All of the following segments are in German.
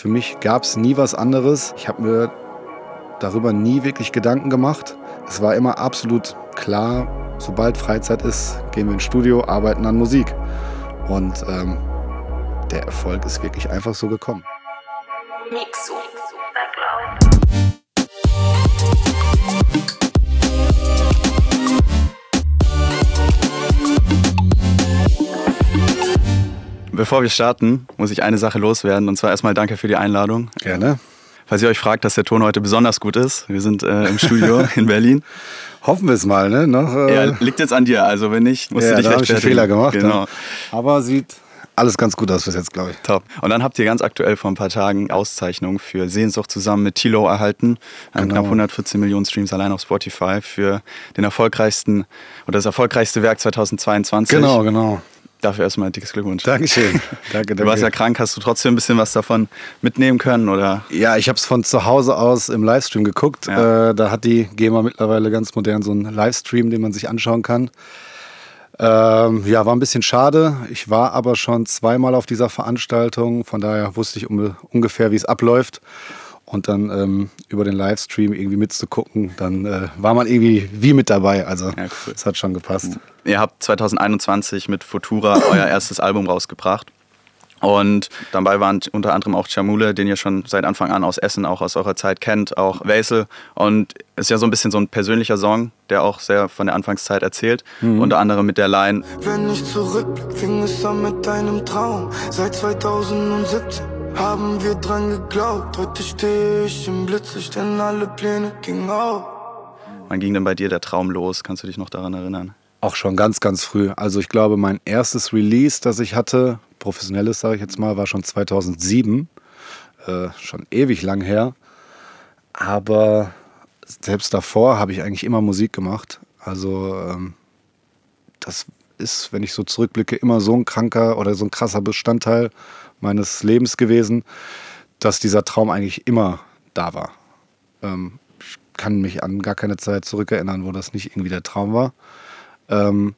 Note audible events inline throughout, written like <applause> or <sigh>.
Für mich gab es nie was anderes. Ich habe mir darüber nie wirklich Gedanken gemacht. Es war immer absolut klar, sobald Freizeit ist, gehen wir ins Studio, arbeiten an Musik. Und ähm, der Erfolg ist wirklich einfach so gekommen. Mixu. Bevor wir starten, muss ich eine Sache loswerden. Und zwar erstmal danke für die Einladung. Gerne. Falls ihr euch fragt, dass der Ton heute besonders gut ist, wir sind äh, im Studio <laughs> in Berlin. Hoffen wir es mal, ne? Noch, äh ja, liegt jetzt an dir. Also wenn nicht, musst ja, du dich da rechtfertigen. Ich einen Fehler gemacht. Genau. Ja. Aber sieht alles ganz gut aus bis jetzt, glaube ich. Top. Und dann habt ihr ganz aktuell vor ein paar Tagen Auszeichnung für Sehnsucht zusammen mit Tilo erhalten. Genau. Knapp 114 Millionen Streams allein auf Spotify für den erfolgreichsten oder das erfolgreichste Werk 2022. Genau, genau. Dafür erstmal ein dickes Glückwunsch. Dankeschön. Danke, <laughs> danke. Du warst ja krank, hast du trotzdem ein bisschen was davon mitnehmen können? Oder? Ja, ich habe es von zu Hause aus im Livestream geguckt. Ja. Äh, da hat die GEMA mittlerweile ganz modern so einen Livestream, den man sich anschauen kann. Ähm, ja, war ein bisschen schade. Ich war aber schon zweimal auf dieser Veranstaltung, von daher wusste ich um, ungefähr, wie es abläuft und dann ähm, über den Livestream irgendwie mitzugucken, dann äh, war man irgendwie wie mit dabei. Also ja, cool. es hat schon gepasst. Ihr habt 2021 mit Futura euer erstes Album rausgebracht. Und dabei waren unter anderem auch Chamule, den ihr schon seit Anfang an aus Essen, auch aus eurer Zeit kennt, auch Wesel. Und es ist ja so ein bisschen so ein persönlicher Song, der auch sehr von der Anfangszeit erzählt. Mhm. Unter anderem mit der Line. Wenn ich zurückblick, fing es an mit deinem Traum. Seit 2017 haben wir dran geglaubt. Heute stehe ich im Blitzlicht, denn alle Pläne gingen auf. Wann ging denn bei dir der Traum los? Kannst du dich noch daran erinnern? Auch schon ganz, ganz früh. Also ich glaube, mein erstes Release, das ich hatte, professionelles, sage ich jetzt mal, war schon 2007. Äh, schon ewig lang her. Aber selbst davor habe ich eigentlich immer Musik gemacht. Also ähm, das ist, wenn ich so zurückblicke, immer so ein kranker oder so ein krasser Bestandteil meines Lebens gewesen, dass dieser Traum eigentlich immer da war. Ähm, ich kann mich an gar keine Zeit zurückerinnern, wo das nicht irgendwie der Traum war. Ähm,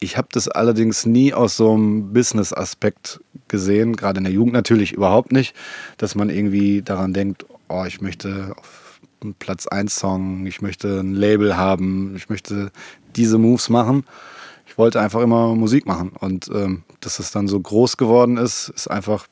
ich habe das allerdings nie aus so einem Business-Aspekt gesehen, gerade in der Jugend natürlich überhaupt nicht, dass man irgendwie daran denkt, oh, ich möchte auf einen Platz 1 Song, ich möchte ein Label haben, ich möchte diese Moves machen. Ich wollte einfach immer Musik machen und ähm, dass es dann so groß geworden ist, ist einfach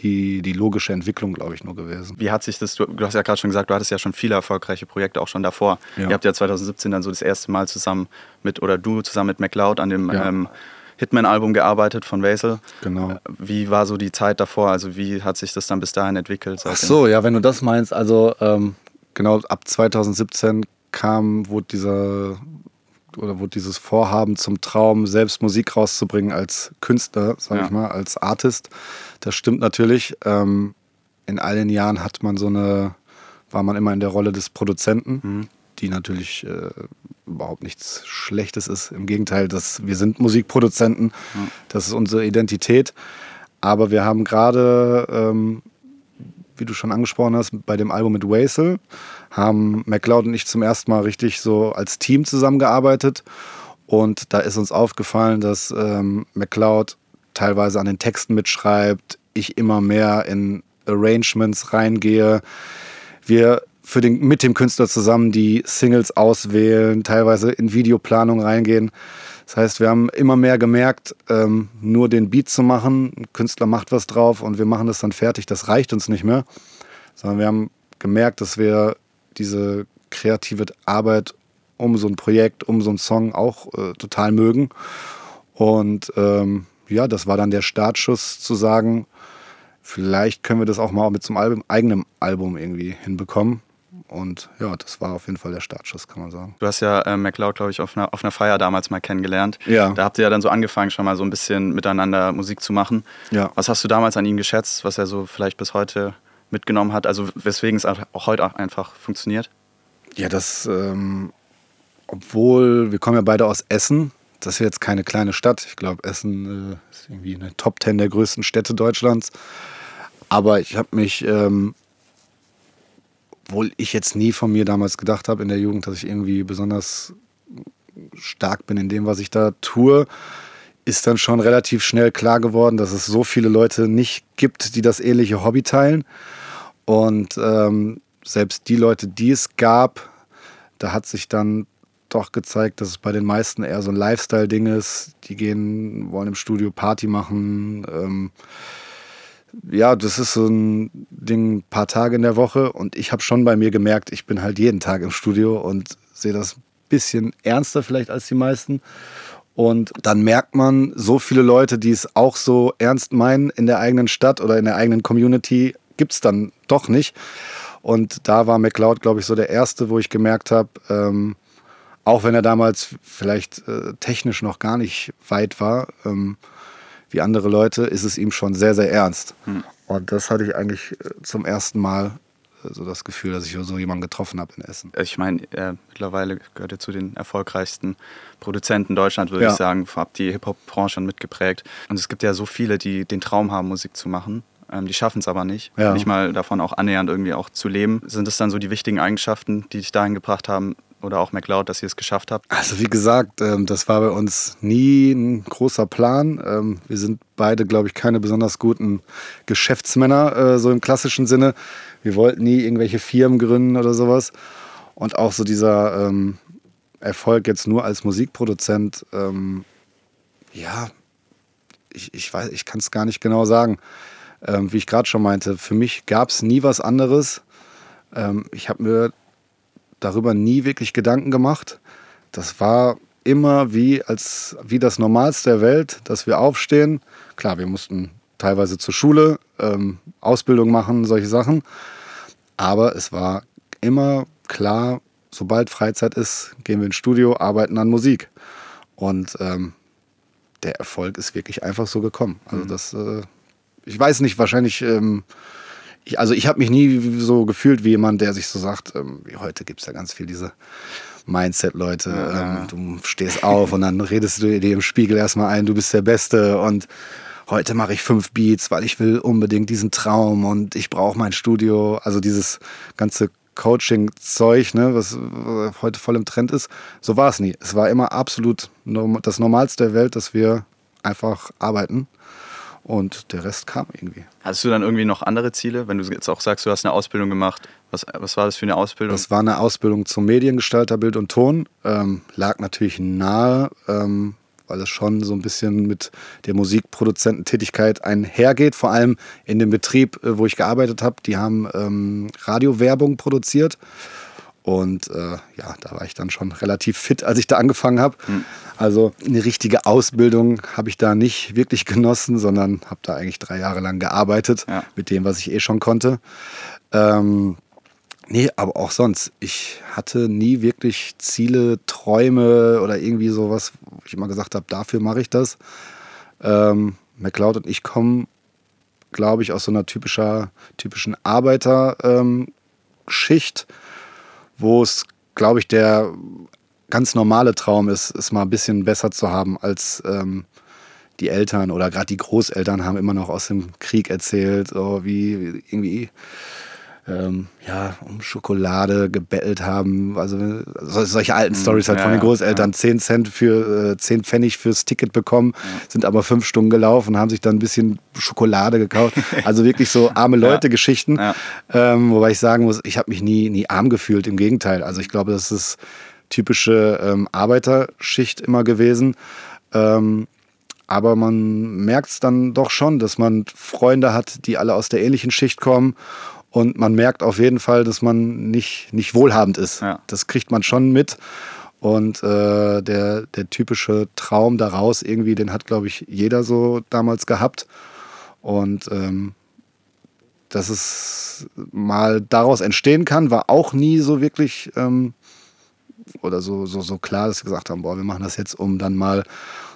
die, die logische Entwicklung, glaube ich, nur gewesen. Wie hat sich das, du, hast ja gerade schon gesagt, du hattest ja schon viele erfolgreiche Projekte auch schon davor. Ja. Ihr habt ja 2017 dann so das erste Mal zusammen mit, oder du zusammen mit MacLeod an dem ja. ähm, Hitman-Album gearbeitet von Wesel. Genau. Wie war so die Zeit davor? Also wie hat sich das dann bis dahin entwickelt? Ach so, ja, wenn du das meinst, also ähm, genau ab 2017 kam, wurde dieser oder wurde dieses Vorhaben zum Traum, selbst Musik rauszubringen als Künstler, sag ja. ich mal, als Artist. Das stimmt natürlich. Ähm, in all den Jahren hat man so eine, war man immer in der Rolle des Produzenten, mhm. die natürlich äh, überhaupt nichts Schlechtes ist. Im Gegenteil, das, wir sind Musikproduzenten, mhm. das ist unsere Identität. Aber wir haben gerade, ähm, wie du schon angesprochen hast, bei dem Album mit Wasel, haben McLeod und ich zum ersten Mal richtig so als Team zusammengearbeitet. Und da ist uns aufgefallen, dass ähm, McLeod teilweise an den Texten mitschreibt, ich immer mehr in Arrangements reingehe. Wir für den, mit dem Künstler zusammen die Singles auswählen, teilweise in Videoplanung reingehen. Das heißt, wir haben immer mehr gemerkt, ähm, nur den Beat zu machen, ein Künstler macht was drauf und wir machen das dann fertig, das reicht uns nicht mehr. Sondern wir haben gemerkt, dass wir diese kreative Arbeit um so ein Projekt, um so einen Song auch äh, total mögen. Und ähm, ja, das war dann der Startschuss zu sagen, vielleicht können wir das auch mal mit so einem Album, eigenen Album irgendwie hinbekommen. Und ja, das war auf jeden Fall der Startschuss, kann man sagen. Du hast ja äh, McLeod, glaube ich, auf einer, auf einer Feier damals mal kennengelernt. Ja. Da habt ihr ja dann so angefangen, schon mal so ein bisschen miteinander Musik zu machen. Ja. Was hast du damals an ihm geschätzt, was er so vielleicht bis heute mitgenommen hat? Also weswegen es auch heute einfach funktioniert? Ja, das, ähm, obwohl wir kommen ja beide aus Essen, das ist jetzt keine kleine Stadt. Ich glaube, Essen äh, ist irgendwie eine Top Ten der größten Städte Deutschlands. Aber ich habe mich, ähm, obwohl ich jetzt nie von mir damals gedacht habe in der Jugend, dass ich irgendwie besonders stark bin in dem, was ich da tue, ist dann schon relativ schnell klar geworden, dass es so viele Leute nicht gibt, die das ähnliche Hobby teilen. Und ähm, selbst die Leute, die es gab, da hat sich dann doch gezeigt, dass es bei den meisten eher so ein Lifestyle-Ding ist. Die gehen, wollen im Studio Party machen. Ähm, ja, das ist so ein Ding, ein paar Tage in der Woche. Und ich habe schon bei mir gemerkt, ich bin halt jeden Tag im Studio und sehe das ein bisschen ernster vielleicht als die meisten. Und dann merkt man, so viele Leute, die es auch so ernst meinen in der eigenen Stadt oder in der eigenen Community, gibt es dann doch nicht. Und da war McLeod, glaube ich, so der erste, wo ich gemerkt habe, ähm, auch wenn er damals vielleicht äh, technisch noch gar nicht weit war, ähm, wie andere Leute, ist es ihm schon sehr, sehr ernst. Hm. Und das hatte ich eigentlich äh, zum ersten Mal äh, so das Gefühl, dass ich so jemanden getroffen habe in Essen. Ich meine, äh, mittlerweile gehört er zu den erfolgreichsten Produzenten Deutschland, würde ja. ich sagen. Hab die Hip-Hop-Branche mitgeprägt. Und es gibt ja so viele, die den Traum haben, Musik zu machen. Ähm, die schaffen es aber nicht. Ja. Nicht mal davon auch annähernd irgendwie auch zu leben. Sind das dann so die wichtigen Eigenschaften, die dich dahin gebracht haben, oder auch McLeod, dass ihr es geschafft habt? Also wie gesagt, ähm, das war bei uns nie ein großer Plan. Ähm, wir sind beide, glaube ich, keine besonders guten Geschäftsmänner, äh, so im klassischen Sinne. Wir wollten nie irgendwelche Firmen gründen oder sowas. Und auch so dieser ähm, Erfolg jetzt nur als Musikproduzent, ja, ich, ich weiß, ich kann es gar nicht genau sagen. Wie ich gerade schon meinte, für mich gab es nie was anderes. ich habe mir darüber nie wirklich Gedanken gemacht. Das war immer wie, als, wie das Normalste der Welt, dass wir aufstehen. Klar, wir mussten teilweise zur Schule, ähm, Ausbildung machen, solche Sachen. Aber es war immer klar, sobald Freizeit ist, gehen wir ins Studio, arbeiten an Musik. Und ähm, der Erfolg ist wirklich einfach so gekommen. Also mhm. das, äh, ich weiß nicht, wahrscheinlich ähm, ich, also ich habe mich nie so gefühlt wie jemand, der sich so sagt, ähm, wie heute gibt es ja ganz viel diese Mindset-Leute. Ja. Ähm, du stehst auf und dann redest du dir im Spiegel erstmal ein, du bist der Beste und heute mache ich fünf Beats, weil ich will unbedingt diesen Traum und ich brauche mein Studio. Also dieses ganze Coaching-Zeug, ne, was heute voll im Trend ist. So war es nie. Es war immer absolut das Normalste der Welt, dass wir einfach arbeiten und der Rest kam irgendwie. Hattest du dann irgendwie noch andere Ziele? Wenn du jetzt auch sagst, du hast eine Ausbildung gemacht, was, was war das für eine Ausbildung? Das war eine Ausbildung zum Mediengestalter Bild und Ton. Ähm, lag natürlich nahe, ähm, weil es schon so ein bisschen mit der Musikproduzententätigkeit einhergeht. Vor allem in dem Betrieb, äh, wo ich gearbeitet habe. Die haben ähm, Radiowerbung produziert. Und äh, ja, da war ich dann schon relativ fit, als ich da angefangen habe. Mhm. Also eine richtige Ausbildung habe ich da nicht wirklich genossen, sondern habe da eigentlich drei Jahre lang gearbeitet ja. mit dem, was ich eh schon konnte. Ähm, nee, aber auch sonst. Ich hatte nie wirklich Ziele, Träume oder irgendwie sowas, wo ich immer gesagt habe, dafür mache ich das. Ähm, McLeod und ich kommen, glaube ich, aus so einer typischer, typischen Arbeiterschicht. Ähm, wo es, glaube ich, der ganz normale Traum ist, es mal ein bisschen besser zu haben als ähm, die Eltern oder gerade die Großeltern haben immer noch aus dem Krieg erzählt, so wie irgendwie ähm, ja, um Schokolade gebettelt haben. Also solche alten. Stories halt ja, von den Großeltern. Ja. 10 Cent für äh, 10 Pfennig fürs Ticket bekommen, ja. sind aber fünf Stunden gelaufen, haben sich dann ein bisschen Schokolade gekauft. <laughs> Also wirklich so arme Leute-Geschichten. Ähm, wobei ich sagen muss, ich habe mich nie, nie arm gefühlt. Im Gegenteil. Also ich glaube, das ist typische ähm, Arbeiterschicht immer gewesen. Ähm, aber man merkt es dann doch schon, dass man Freunde hat, die alle aus der ähnlichen Schicht kommen und man merkt auf jeden Fall, dass man nicht, nicht wohlhabend ist. Ja. Das kriegt man schon mit. Und äh, der, der typische Traum daraus, irgendwie, den hat, glaube ich, jeder so damals gehabt. Und ähm, dass es mal daraus entstehen kann, war auch nie so wirklich ähm, oder so, so, so klar, dass wir gesagt haben, boah, wir machen das jetzt, um dann mal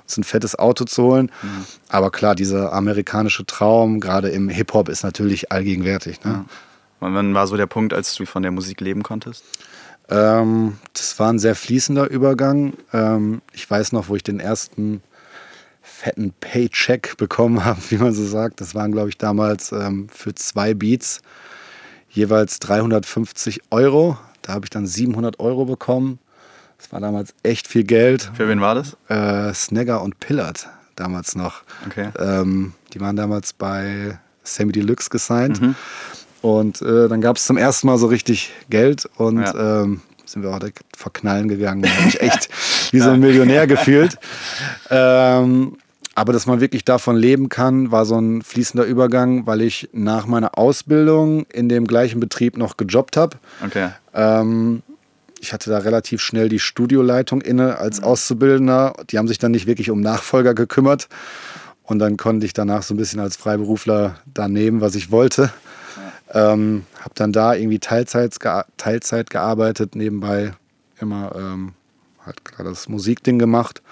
uns ein fettes Auto zu holen. Mhm. Aber klar, dieser amerikanische Traum, gerade im Hip-Hop, ist natürlich allgegenwärtig. Ne? Ja. Und wann war so der Punkt, als du von der Musik leben konntest? Ähm, das war ein sehr fließender Übergang. Ähm, ich weiß noch, wo ich den ersten fetten Paycheck bekommen <laughs> habe, wie man so sagt. Das waren, glaube ich, damals ähm, für zwei Beats jeweils 350 Euro. Da habe ich dann 700 Euro bekommen. Das war damals echt viel Geld. Für wen war das? Äh, Snagger und Pillard. damals noch. Okay. Ähm, die waren damals bei Sammy Deluxe gesigned. Mhm. Und äh, dann gab es zum ersten Mal so richtig Geld und ja. ähm, sind wir auch direkt verknallen gegangen. Da habe ich <laughs> echt wie so ein Millionär gefühlt. Ähm, aber dass man wirklich davon leben kann, war so ein fließender Übergang, weil ich nach meiner Ausbildung in dem gleichen Betrieb noch gejobbt habe. Okay. Ähm, ich hatte da relativ schnell die Studioleitung inne als mhm. Auszubildender. Die haben sich dann nicht wirklich um Nachfolger gekümmert. Und dann konnte ich danach so ein bisschen als Freiberufler da nehmen, was ich wollte. Ähm, habe dann da irgendwie Teilzeit, Teilzeit gearbeitet, nebenbei immer ähm, halt klar das Musikding gemacht.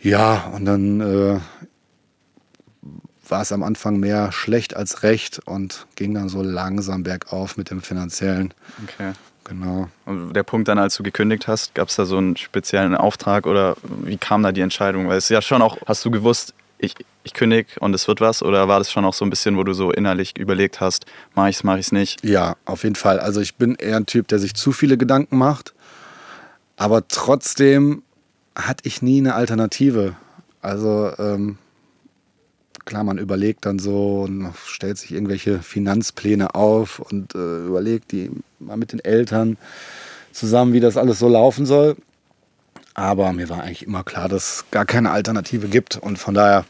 Ja, und dann äh, war es am Anfang mehr schlecht als recht und ging dann so langsam bergauf mit dem finanziellen. Okay. Genau. Und der Punkt dann, als du gekündigt hast, gab es da so einen speziellen Auftrag oder wie kam da die Entscheidung? Weil es ja schon auch, hast du gewusst, ich, ich kündige und es wird was? Oder war das schon auch so ein bisschen, wo du so innerlich überlegt hast, mache ich es, mache ich es nicht? Ja, auf jeden Fall. Also ich bin eher ein Typ, der sich zu viele Gedanken macht. Aber trotzdem hatte ich nie eine Alternative. Also ähm, klar, man überlegt dann so und stellt sich irgendwelche Finanzpläne auf und äh, überlegt die mal mit den Eltern zusammen, wie das alles so laufen soll. Aber mir war eigentlich immer klar, dass es gar keine Alternative gibt. Und von daher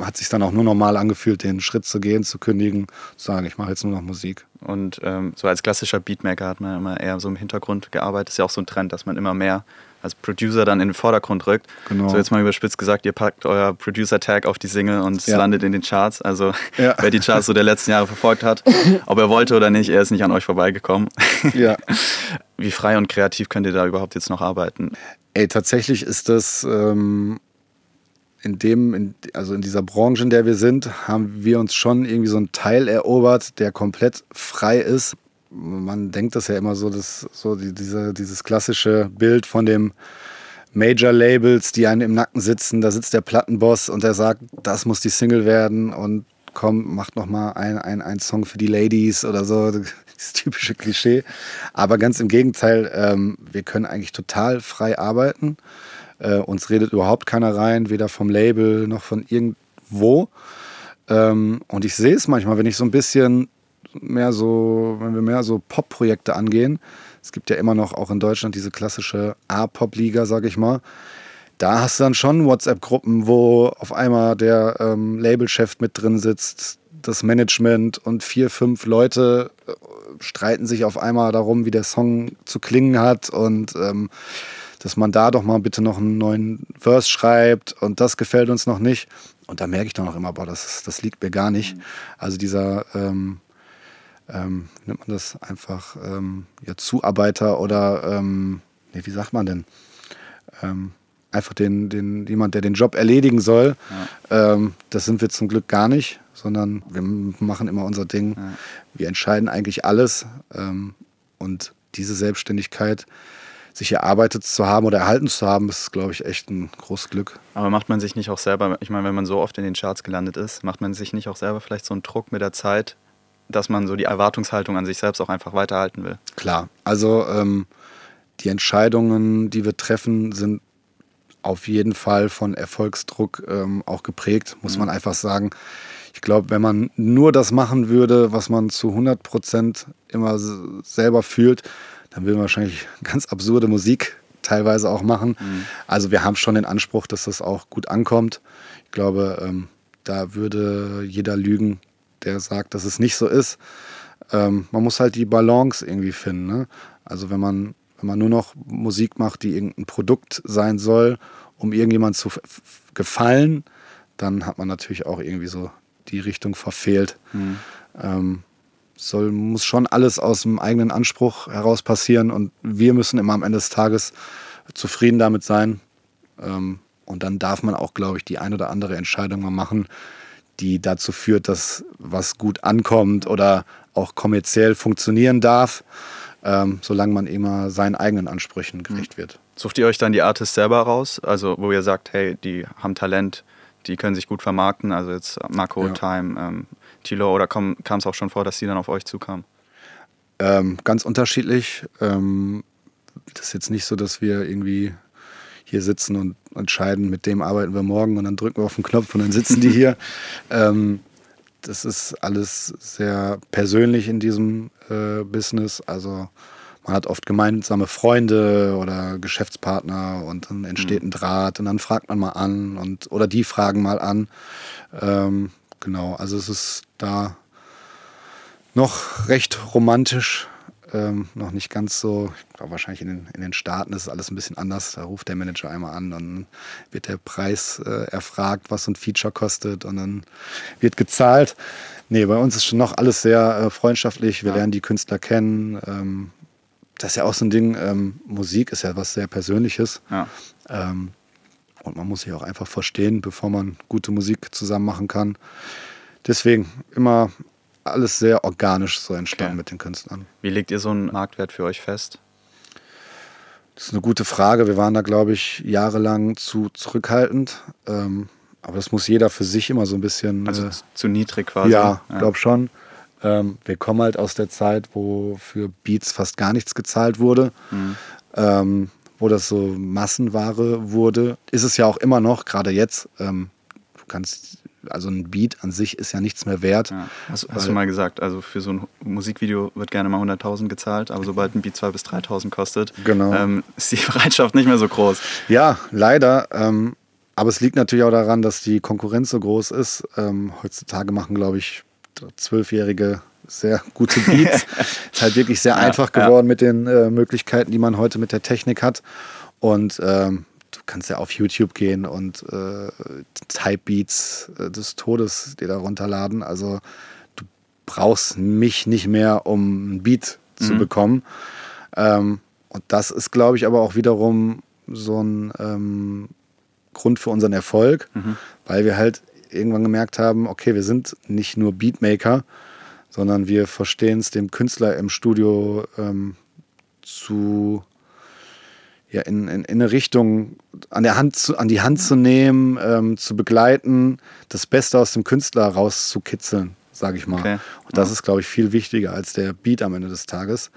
hat sich dann auch nur normal angefühlt, den Schritt zu gehen, zu kündigen, zu sagen, ich mache jetzt nur noch Musik. Und ähm, so als klassischer Beatmaker hat man immer eher so im Hintergrund gearbeitet. Ist ja auch so ein Trend, dass man immer mehr als Producer dann in den Vordergrund rückt. Genau. So jetzt mal überspitzt gesagt, ihr packt euer Producer-Tag auf die Single und es ja. landet in den Charts. Also ja. <laughs> wer die Charts so der letzten Jahre verfolgt hat, ob er wollte oder nicht, er ist nicht an euch vorbeigekommen. Ja. <laughs> Wie frei und kreativ könnt ihr da überhaupt jetzt noch arbeiten? Ey, tatsächlich ist das ähm, in dem, in, also in dieser Branche, in der wir sind, haben wir uns schon irgendwie so einen Teil erobert, der komplett frei ist man denkt das ja immer so, dass so die, diese, dieses klassische Bild von dem Major-Labels, die einen im Nacken sitzen, da sitzt der Plattenboss und der sagt, das muss die Single werden und komm, macht noch mal ein, ein, ein Song für die Ladies oder so, <laughs> das typische Klischee. Aber ganz im Gegenteil, ähm, wir können eigentlich total frei arbeiten. Äh, uns redet überhaupt keiner rein, weder vom Label noch von irgendwo. Ähm, und ich sehe es manchmal, wenn ich so ein bisschen mehr so, wenn wir mehr so Pop-Projekte angehen, es gibt ja immer noch auch in Deutschland diese klassische A-Pop-Liga, sag ich mal. Da hast du dann schon WhatsApp-Gruppen, wo auf einmal der ähm, Labelchef mit drin sitzt, das Management und vier, fünf Leute äh, streiten sich auf einmal darum, wie der Song zu klingen hat und ähm, dass man da doch mal bitte noch einen neuen Verse schreibt und das gefällt uns noch nicht. Und da merke ich dann auch immer, boah, das, das liegt mir gar nicht. Also dieser ähm, ähm, nennt man das einfach ähm, ja, Zuarbeiter oder ähm, nee, wie sagt man denn? Ähm, einfach den, den, jemand, der den Job erledigen soll. Ja. Ähm, das sind wir zum Glück gar nicht, sondern wir machen immer unser Ding. Ja. Wir entscheiden eigentlich alles. Ähm, und diese Selbstständigkeit, sich erarbeitet zu haben oder erhalten zu haben, ist, glaube ich, echt ein großes Glück. Aber macht man sich nicht auch selber, ich meine, wenn man so oft in den Charts gelandet ist, macht man sich nicht auch selber vielleicht so einen Druck mit der Zeit, dass man so die Erwartungshaltung an sich selbst auch einfach weiterhalten will. Klar, also ähm, die Entscheidungen, die wir treffen, sind auf jeden Fall von Erfolgsdruck ähm, auch geprägt, muss mhm. man einfach sagen. Ich glaube, wenn man nur das machen würde, was man zu 100 Prozent immer selber fühlt, dann würde man wahrscheinlich <laughs> ganz absurde Musik teilweise auch machen. Mhm. Also wir haben schon den Anspruch, dass das auch gut ankommt. Ich glaube, ähm, da würde jeder lügen, der sagt, dass es nicht so ist. Ähm, man muss halt die Balance irgendwie finden. Ne? Also wenn man, wenn man nur noch Musik macht, die irgendein Produkt sein soll, um irgendjemand zu gefallen, dann hat man natürlich auch irgendwie so die Richtung verfehlt. Mhm. Ähm, soll, muss schon alles aus dem eigenen Anspruch heraus passieren und wir müssen immer am Ende des Tages zufrieden damit sein. Ähm, und dann darf man auch, glaube ich, die ein oder andere Entscheidung mal machen, die dazu führt, dass was gut ankommt oder auch kommerziell funktionieren darf, ähm, solange man immer seinen eigenen Ansprüchen gerecht wird. Sucht ihr euch dann die Artists selber raus, also wo ihr sagt, hey, die haben Talent, die können sich gut vermarkten, also jetzt Marco, ja. Time, ähm, Tilo, oder kam es auch schon vor, dass die dann auf euch zukamen? Ähm, ganz unterschiedlich. Ähm, das ist jetzt nicht so, dass wir irgendwie hier sitzen und entscheiden, mit dem arbeiten wir morgen und dann drücken wir auf den Knopf und dann sitzen die hier. <laughs> ähm, das ist alles sehr persönlich in diesem äh, Business. Also man hat oft gemeinsame Freunde oder Geschäftspartner und dann entsteht mhm. ein Draht und dann fragt man mal an und oder die fragen mal an. Ähm, genau, also es ist da noch recht romantisch ähm, noch nicht ganz so, ich glaube wahrscheinlich in den, in den Staaten ist alles ein bisschen anders. Da ruft der Manager einmal an, dann wird der Preis äh, erfragt, was so ein Feature kostet und dann wird gezahlt. Nee, bei uns ist schon noch alles sehr äh, freundschaftlich. Wir ja. lernen die Künstler kennen. Ähm, das ist ja auch so ein Ding, ähm, Musik ist ja was sehr Persönliches. Ja. Ähm, und man muss sich auch einfach verstehen, bevor man gute Musik zusammen machen kann. Deswegen immer alles sehr organisch so entstanden okay. mit den Künstlern. Wie legt ihr so einen Marktwert für euch fest? Das ist eine gute Frage. Wir waren da, glaube ich, jahrelang zu zurückhaltend. Ähm, aber das muss jeder für sich immer so ein bisschen. Also äh, zu niedrig quasi. Ja, ja. glaube schon. Ähm, wir kommen halt aus der Zeit, wo für Beats fast gar nichts gezahlt wurde. Mhm. Ähm, wo das so Massenware wurde. Ist es ja auch immer noch, gerade jetzt. Ähm, du kannst also ein Beat an sich ist ja nichts mehr wert. Ja. Hast, hast du mal gesagt, also für so ein Musikvideo wird gerne mal 100.000 gezahlt, aber sobald ein Beat 2.000 bis 3.000 kostet, genau. ähm, ist die <laughs> Bereitschaft nicht mehr so groß. Ja, leider. Ähm, aber es liegt natürlich auch daran, dass die Konkurrenz so groß ist. Ähm, heutzutage machen, glaube ich, Zwölfjährige sehr gute Beats. <laughs> ist halt wirklich sehr ja, einfach geworden ja. mit den äh, Möglichkeiten, die man heute mit der Technik hat. Und ähm, du kannst ja auf YouTube gehen und äh, Type-Beats äh, des Todes dir da runterladen. Also du brauchst mich nicht mehr, um ein Beat mhm. zu bekommen. Ähm, und das ist, glaube ich, aber auch wiederum so ein ähm, Grund für unseren Erfolg, mhm. weil wir halt irgendwann gemerkt haben, okay, wir sind nicht nur Beatmaker, sondern wir verstehen es dem Künstler im Studio ähm, zu ja, in, in, in, eine Richtung an, der Hand zu, an die Hand zu nehmen, ähm, zu begleiten, das Beste aus dem Künstler rauszukitzeln, sage ich mal. Okay. Und das ja. ist, glaube ich, viel wichtiger als der Beat am Ende des Tages,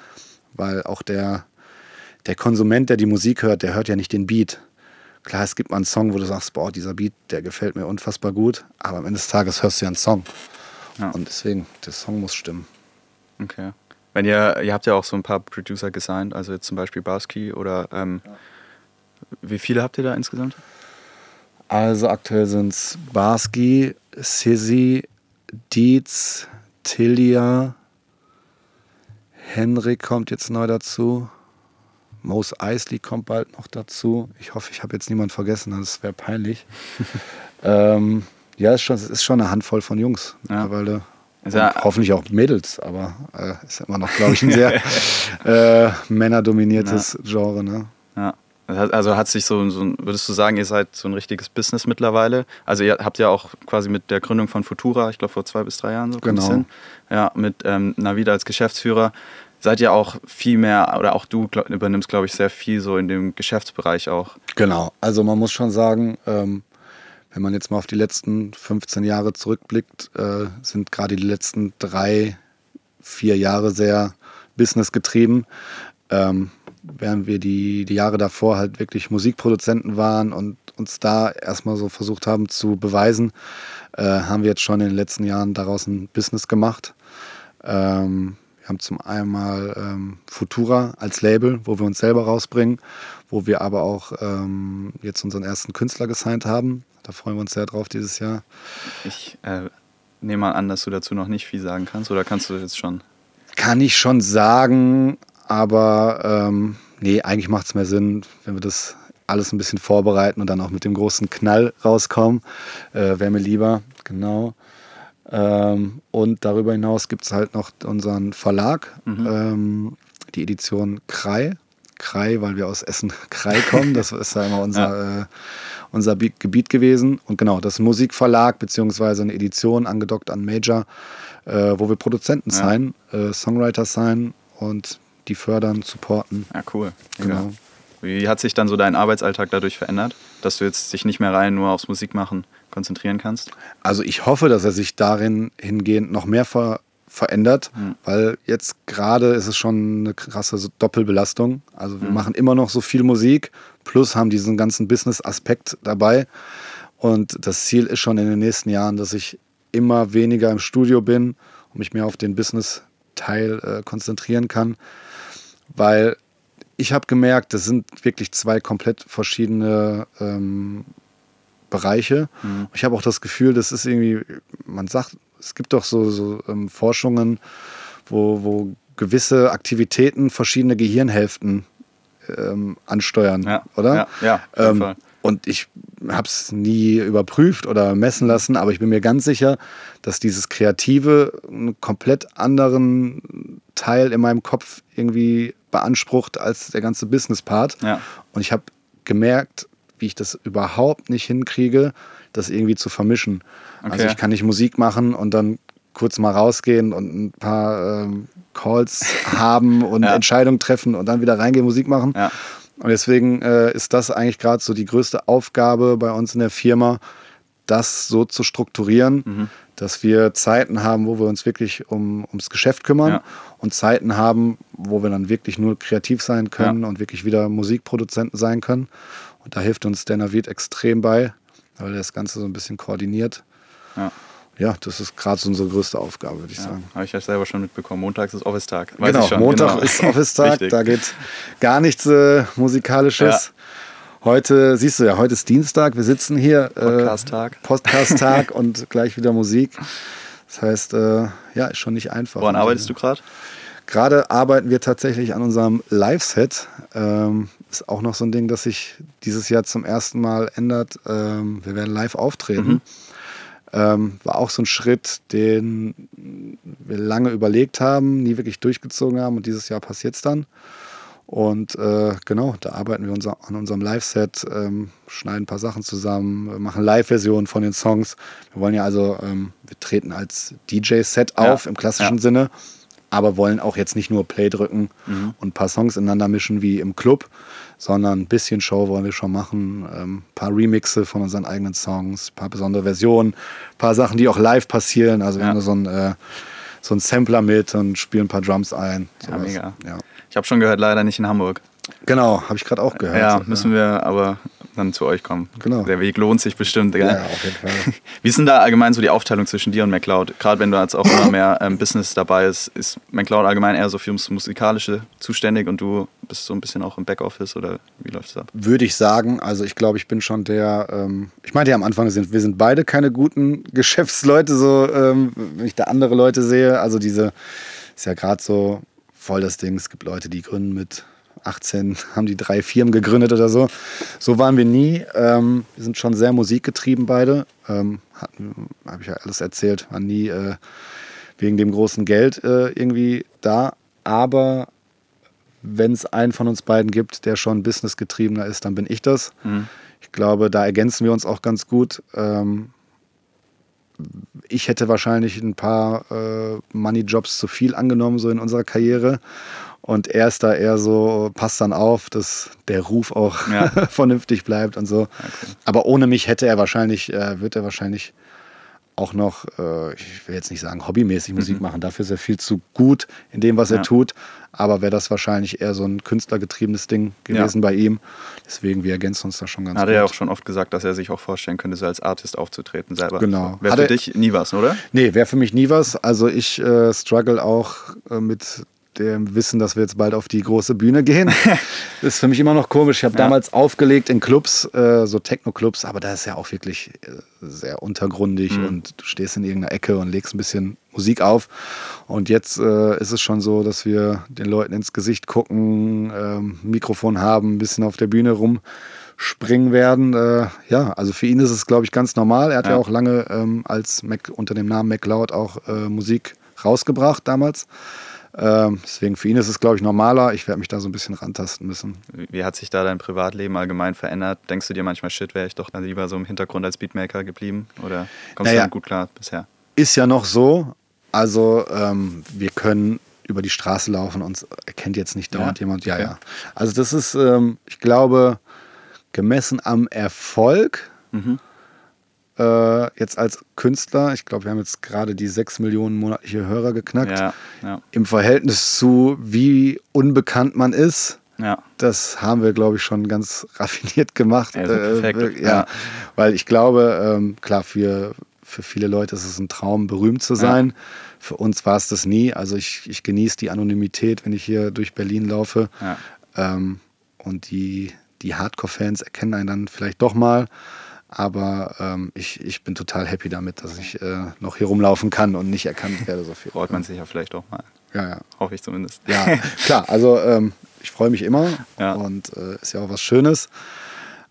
weil auch der, der Konsument, der die Musik hört, der hört ja nicht den Beat. Klar, es gibt mal einen Song, wo du sagst, boah, dieser Beat, der gefällt mir unfassbar gut, aber am Ende des Tages hörst du ja einen Song. Ja. Und deswegen, der Song muss stimmen. Okay. Wenn ihr, ihr habt ja auch so ein paar Producer gesigned, also jetzt zum Beispiel Barsky oder ähm, ja. wie viele habt ihr da insgesamt? Also aktuell sind es Barsky, Sizzy, Dietz, Tilia, Henrik kommt jetzt neu dazu. Mose Eisley kommt bald noch dazu. Ich hoffe, ich habe jetzt niemanden vergessen, das wäre peinlich. <laughs> ähm, ja, es ist, schon, es ist schon eine Handvoll von Jungs ja. mittlerweile. Ja, hoffentlich auch Mädels, aber äh, ist immer noch, glaube ich, ein <laughs> sehr äh, männerdominiertes ja. Genre. Ne? Ja. Also hat sich so, so, würdest du sagen, ihr seid so ein richtiges Business mittlerweile? Also ihr habt ja auch quasi mit der Gründung von Futura, ich glaube vor zwei bis drei Jahren so genau. Hin, ja, mit ähm, Navid als Geschäftsführer, seid ihr auch viel mehr, oder auch du glaub, übernimmst, glaube ich, sehr viel so in dem Geschäftsbereich auch. Genau, also man muss schon sagen, ähm, wenn man jetzt mal auf die letzten 15 Jahre zurückblickt, äh, sind gerade die letzten drei, vier Jahre sehr businessgetrieben. Ähm, während wir die, die Jahre davor halt wirklich Musikproduzenten waren und uns da erstmal so versucht haben zu beweisen, äh, haben wir jetzt schon in den letzten Jahren daraus ein Business gemacht. Ähm, wir haben zum einen ähm, Futura als Label, wo wir uns selber rausbringen, wo wir aber auch ähm, jetzt unseren ersten Künstler gesigned haben. Da freuen wir uns sehr drauf dieses Jahr. Ich äh, nehme mal an, dass du dazu noch nicht viel sagen kannst, oder kannst du jetzt schon? Kann ich schon sagen, aber ähm, nee, eigentlich macht es mehr Sinn, wenn wir das alles ein bisschen vorbereiten und dann auch mit dem großen Knall rauskommen. Äh, Wäre mir lieber, genau. Ähm, und darüber hinaus gibt es halt noch unseren Verlag, mhm. ähm, die Edition Krei. Krei, weil wir aus Essen <laughs> Krei kommen. Das ist ja immer unser ja. Äh, unser Gebiet gewesen. Und genau, das Musikverlag beziehungsweise eine Edition angedockt an Major, äh, wo wir Produzenten ja. sein, äh, Songwriters sein und die fördern, supporten. Ja, cool. Genau. Wie hat sich dann so dein Arbeitsalltag dadurch verändert, dass du jetzt dich nicht mehr rein nur aufs Musikmachen konzentrieren kannst? Also ich hoffe, dass er sich darin hingehend noch mehr ver verändert, mhm. weil jetzt gerade ist es schon eine krasse Doppelbelastung. Also wir mhm. machen immer noch so viel Musik, plus haben diesen ganzen Business-Aspekt dabei. Und das Ziel ist schon in den nächsten Jahren, dass ich immer weniger im Studio bin und mich mehr auf den Business-Teil äh, konzentrieren kann. Weil ich habe gemerkt, das sind wirklich zwei komplett verschiedene ähm, Bereiche. Mhm. Ich habe auch das Gefühl, das ist irgendwie, man sagt, es gibt doch so, so ähm, Forschungen, wo, wo gewisse Aktivitäten verschiedene Gehirnhälften ähm, ansteuern, ja, oder? Ja, ja ähm, und ich habe es nie überprüft oder messen lassen, aber ich bin mir ganz sicher, dass dieses Kreative einen komplett anderen Teil in meinem Kopf irgendwie beansprucht als der ganze Business-Part. Ja. Und ich habe gemerkt, wie ich das überhaupt nicht hinkriege, das irgendwie zu vermischen. Also okay. Also ich kann nicht Musik machen und dann kurz mal rausgehen und ein paar ähm, Calls <laughs> haben und ja. Entscheidungen treffen und dann wieder reingehen, Musik machen. Ja. Und deswegen äh, ist das eigentlich gerade so die größte Aufgabe bei uns in der Firma, das so zu strukturieren, mhm. dass wir Zeiten haben, wo wir uns wirklich um, ums Geschäft kümmern ja. und Zeiten haben, wo wir dann wirklich nur kreativ sein können ja. und wirklich wieder Musikproduzenten sein können. Und da hilft uns der Navid extrem bei, weil er das Ganze so ein bisschen koordiniert. Ja ja, das ist gerade so unsere größte Aufgabe, würde ich ja, sagen. Habe ich ja selber schon mitbekommen. Montag ist Office-Tag. Genau, Montag genau. ist Office-Tag. <laughs> da geht gar nichts äh, Musikalisches. Ja. Heute, siehst du ja, heute ist Dienstag. Wir sitzen hier. Äh, Podcast-Tag. Äh, Podcast-Tag <laughs> und gleich wieder Musik. Das heißt, äh, ja, ist schon nicht einfach. Woran arbeitest du gerade? Gerade arbeiten wir tatsächlich an unserem Live-Set. Ähm, ist auch noch so ein Ding, das sich dieses Jahr zum ersten Mal ändert. Ähm, wir werden live auftreten. Mhm. Ähm, war auch so ein Schritt, den wir lange überlegt haben, nie wirklich durchgezogen haben und dieses Jahr passiert es dann. Und äh, genau, da arbeiten wir unser, an unserem Live-Set, ähm, schneiden ein paar Sachen zusammen, machen Live-Versionen von den Songs. Wir wollen ja also, ähm, wir treten als DJ-Set auf ja. im klassischen ja. Sinne, aber wollen auch jetzt nicht nur Play drücken mhm. und ein paar Songs ineinander mischen wie im Club, sondern ein bisschen Show wollen wir schon machen. Ein ähm, paar Remixe von unseren eigenen Songs, ein paar besondere Versionen, ein paar Sachen, die auch live passieren. Also wir ja. haben so ein, äh, so ein Sampler mit und spielen ein paar Drums ein. Ja, mega. Ja. Ich habe schon gehört, leider nicht in Hamburg. Genau, habe ich gerade auch gehört. Ja, müssen wir aber dann zu euch kommen. Genau. Der Weg lohnt sich bestimmt. Gell? Ja, auf jeden Fall. <laughs> Wie ist denn da allgemein so die Aufteilung zwischen dir und MacLeod? Gerade wenn du jetzt auch immer mehr ähm, Business dabei ist, ist MacLeod allgemein eher so für das Musikalische zuständig und du bist so ein bisschen auch im Backoffice oder wie läuft es ab? Würde ich sagen. Also ich glaube, ich bin schon der, ähm, ich meinte ja am Anfang, wir sind beide keine guten <laughs> Geschäftsleute, so ähm, wenn ich da andere Leute sehe. Also diese, ist ja gerade so voll das Ding. Es gibt Leute, die gründen mit 18 haben die drei Firmen gegründet oder so. So waren wir nie. Ähm, wir sind schon sehr musikgetrieben beide. Ähm, habe ich ja alles erzählt, waren nie äh, wegen dem großen Geld äh, irgendwie da. Aber wenn es einen von uns beiden gibt, der schon businessgetriebener ist, dann bin ich das. Mhm. Ich glaube, da ergänzen wir uns auch ganz gut. Ähm, ich hätte wahrscheinlich ein paar äh, Money-Jobs zu viel angenommen, so in unserer Karriere. Und er ist da eher so, passt dann auf, dass der Ruf auch ja. <laughs> vernünftig bleibt und so. Okay. Aber ohne mich hätte er wahrscheinlich, äh, wird er wahrscheinlich auch noch, äh, ich will jetzt nicht sagen hobbymäßig Musik mhm. machen, dafür ist er viel zu gut in dem, was ja. er tut. Aber wäre das wahrscheinlich eher so ein künstlergetriebenes Ding gewesen ja. bei ihm. Deswegen, wir ergänzen uns da schon ganz Hat gut. Hat er ja auch schon oft gesagt, dass er sich auch vorstellen könnte, so als Artist aufzutreten selber. Genau. Wäre für dich nie was, oder? Nee, wäre für mich nie was. Also ich äh, struggle auch äh, mit dem Wissen, dass wir jetzt bald auf die große Bühne gehen. das <laughs> ist für mich immer noch komisch. Ich habe ja. damals aufgelegt in Clubs, äh, so Techno-Clubs, aber da ist ja auch wirklich äh, sehr untergründig mhm. und du stehst in irgendeiner Ecke und legst ein bisschen Musik auf. Und jetzt äh, ist es schon so, dass wir den Leuten ins Gesicht gucken, ähm, Mikrofon haben, ein bisschen auf der Bühne rumspringen werden. Äh, ja, also für ihn ist es, glaube ich, ganz normal. Er hat ja, ja auch lange ähm, als Mac, unter dem Namen MacLeod auch äh, Musik rausgebracht damals. Ähm, deswegen für ihn ist es, glaube ich, normaler. Ich werde mich da so ein bisschen rantasten müssen. Wie hat sich da dein Privatleben allgemein verändert? Denkst du dir manchmal, shit, wäre ich doch lieber so im Hintergrund als Beatmaker geblieben? Oder kommst naja, du damit gut klar bisher? Ist ja noch so. Also ähm, wir können über die Straße laufen und erkennt jetzt nicht dauernd ja? jemand. Ja, okay. ja. Also das ist, ähm, ich glaube, gemessen am Erfolg. Mhm äh, jetzt als Künstler, ich glaube, wir haben jetzt gerade die 6 Millionen monatliche Hörer geknackt. Ja, ja. Im Verhältnis zu, wie unbekannt man ist, Ja. Das haben wir, glaube ich, schon ganz <laughs> raffiniert gemacht. Ja, so perfekt. Äh, ja, weil ich glaube, ähm, klar, für, für viele Leute ist es ein Traum, berühmt zu sein. Für uns war es das nie. Also ich, ich genieße die Anonymität, wenn ich hier durch Berlin laufe. Ähm, und die, die Hardcore-Fans erkennen einen dann vielleicht doch mal. Aber ähm, ich, ich bin total happy damit, dass ich äh, noch hier rumlaufen kann und nicht erkannt werde so viel. Freut man sich ja vielleicht auch mal. Ja, ja. Hoffe ich zumindest. Ja, klar. Also ähm, ich freue mich immer Ja. und äh, ist ja auch was Schönes.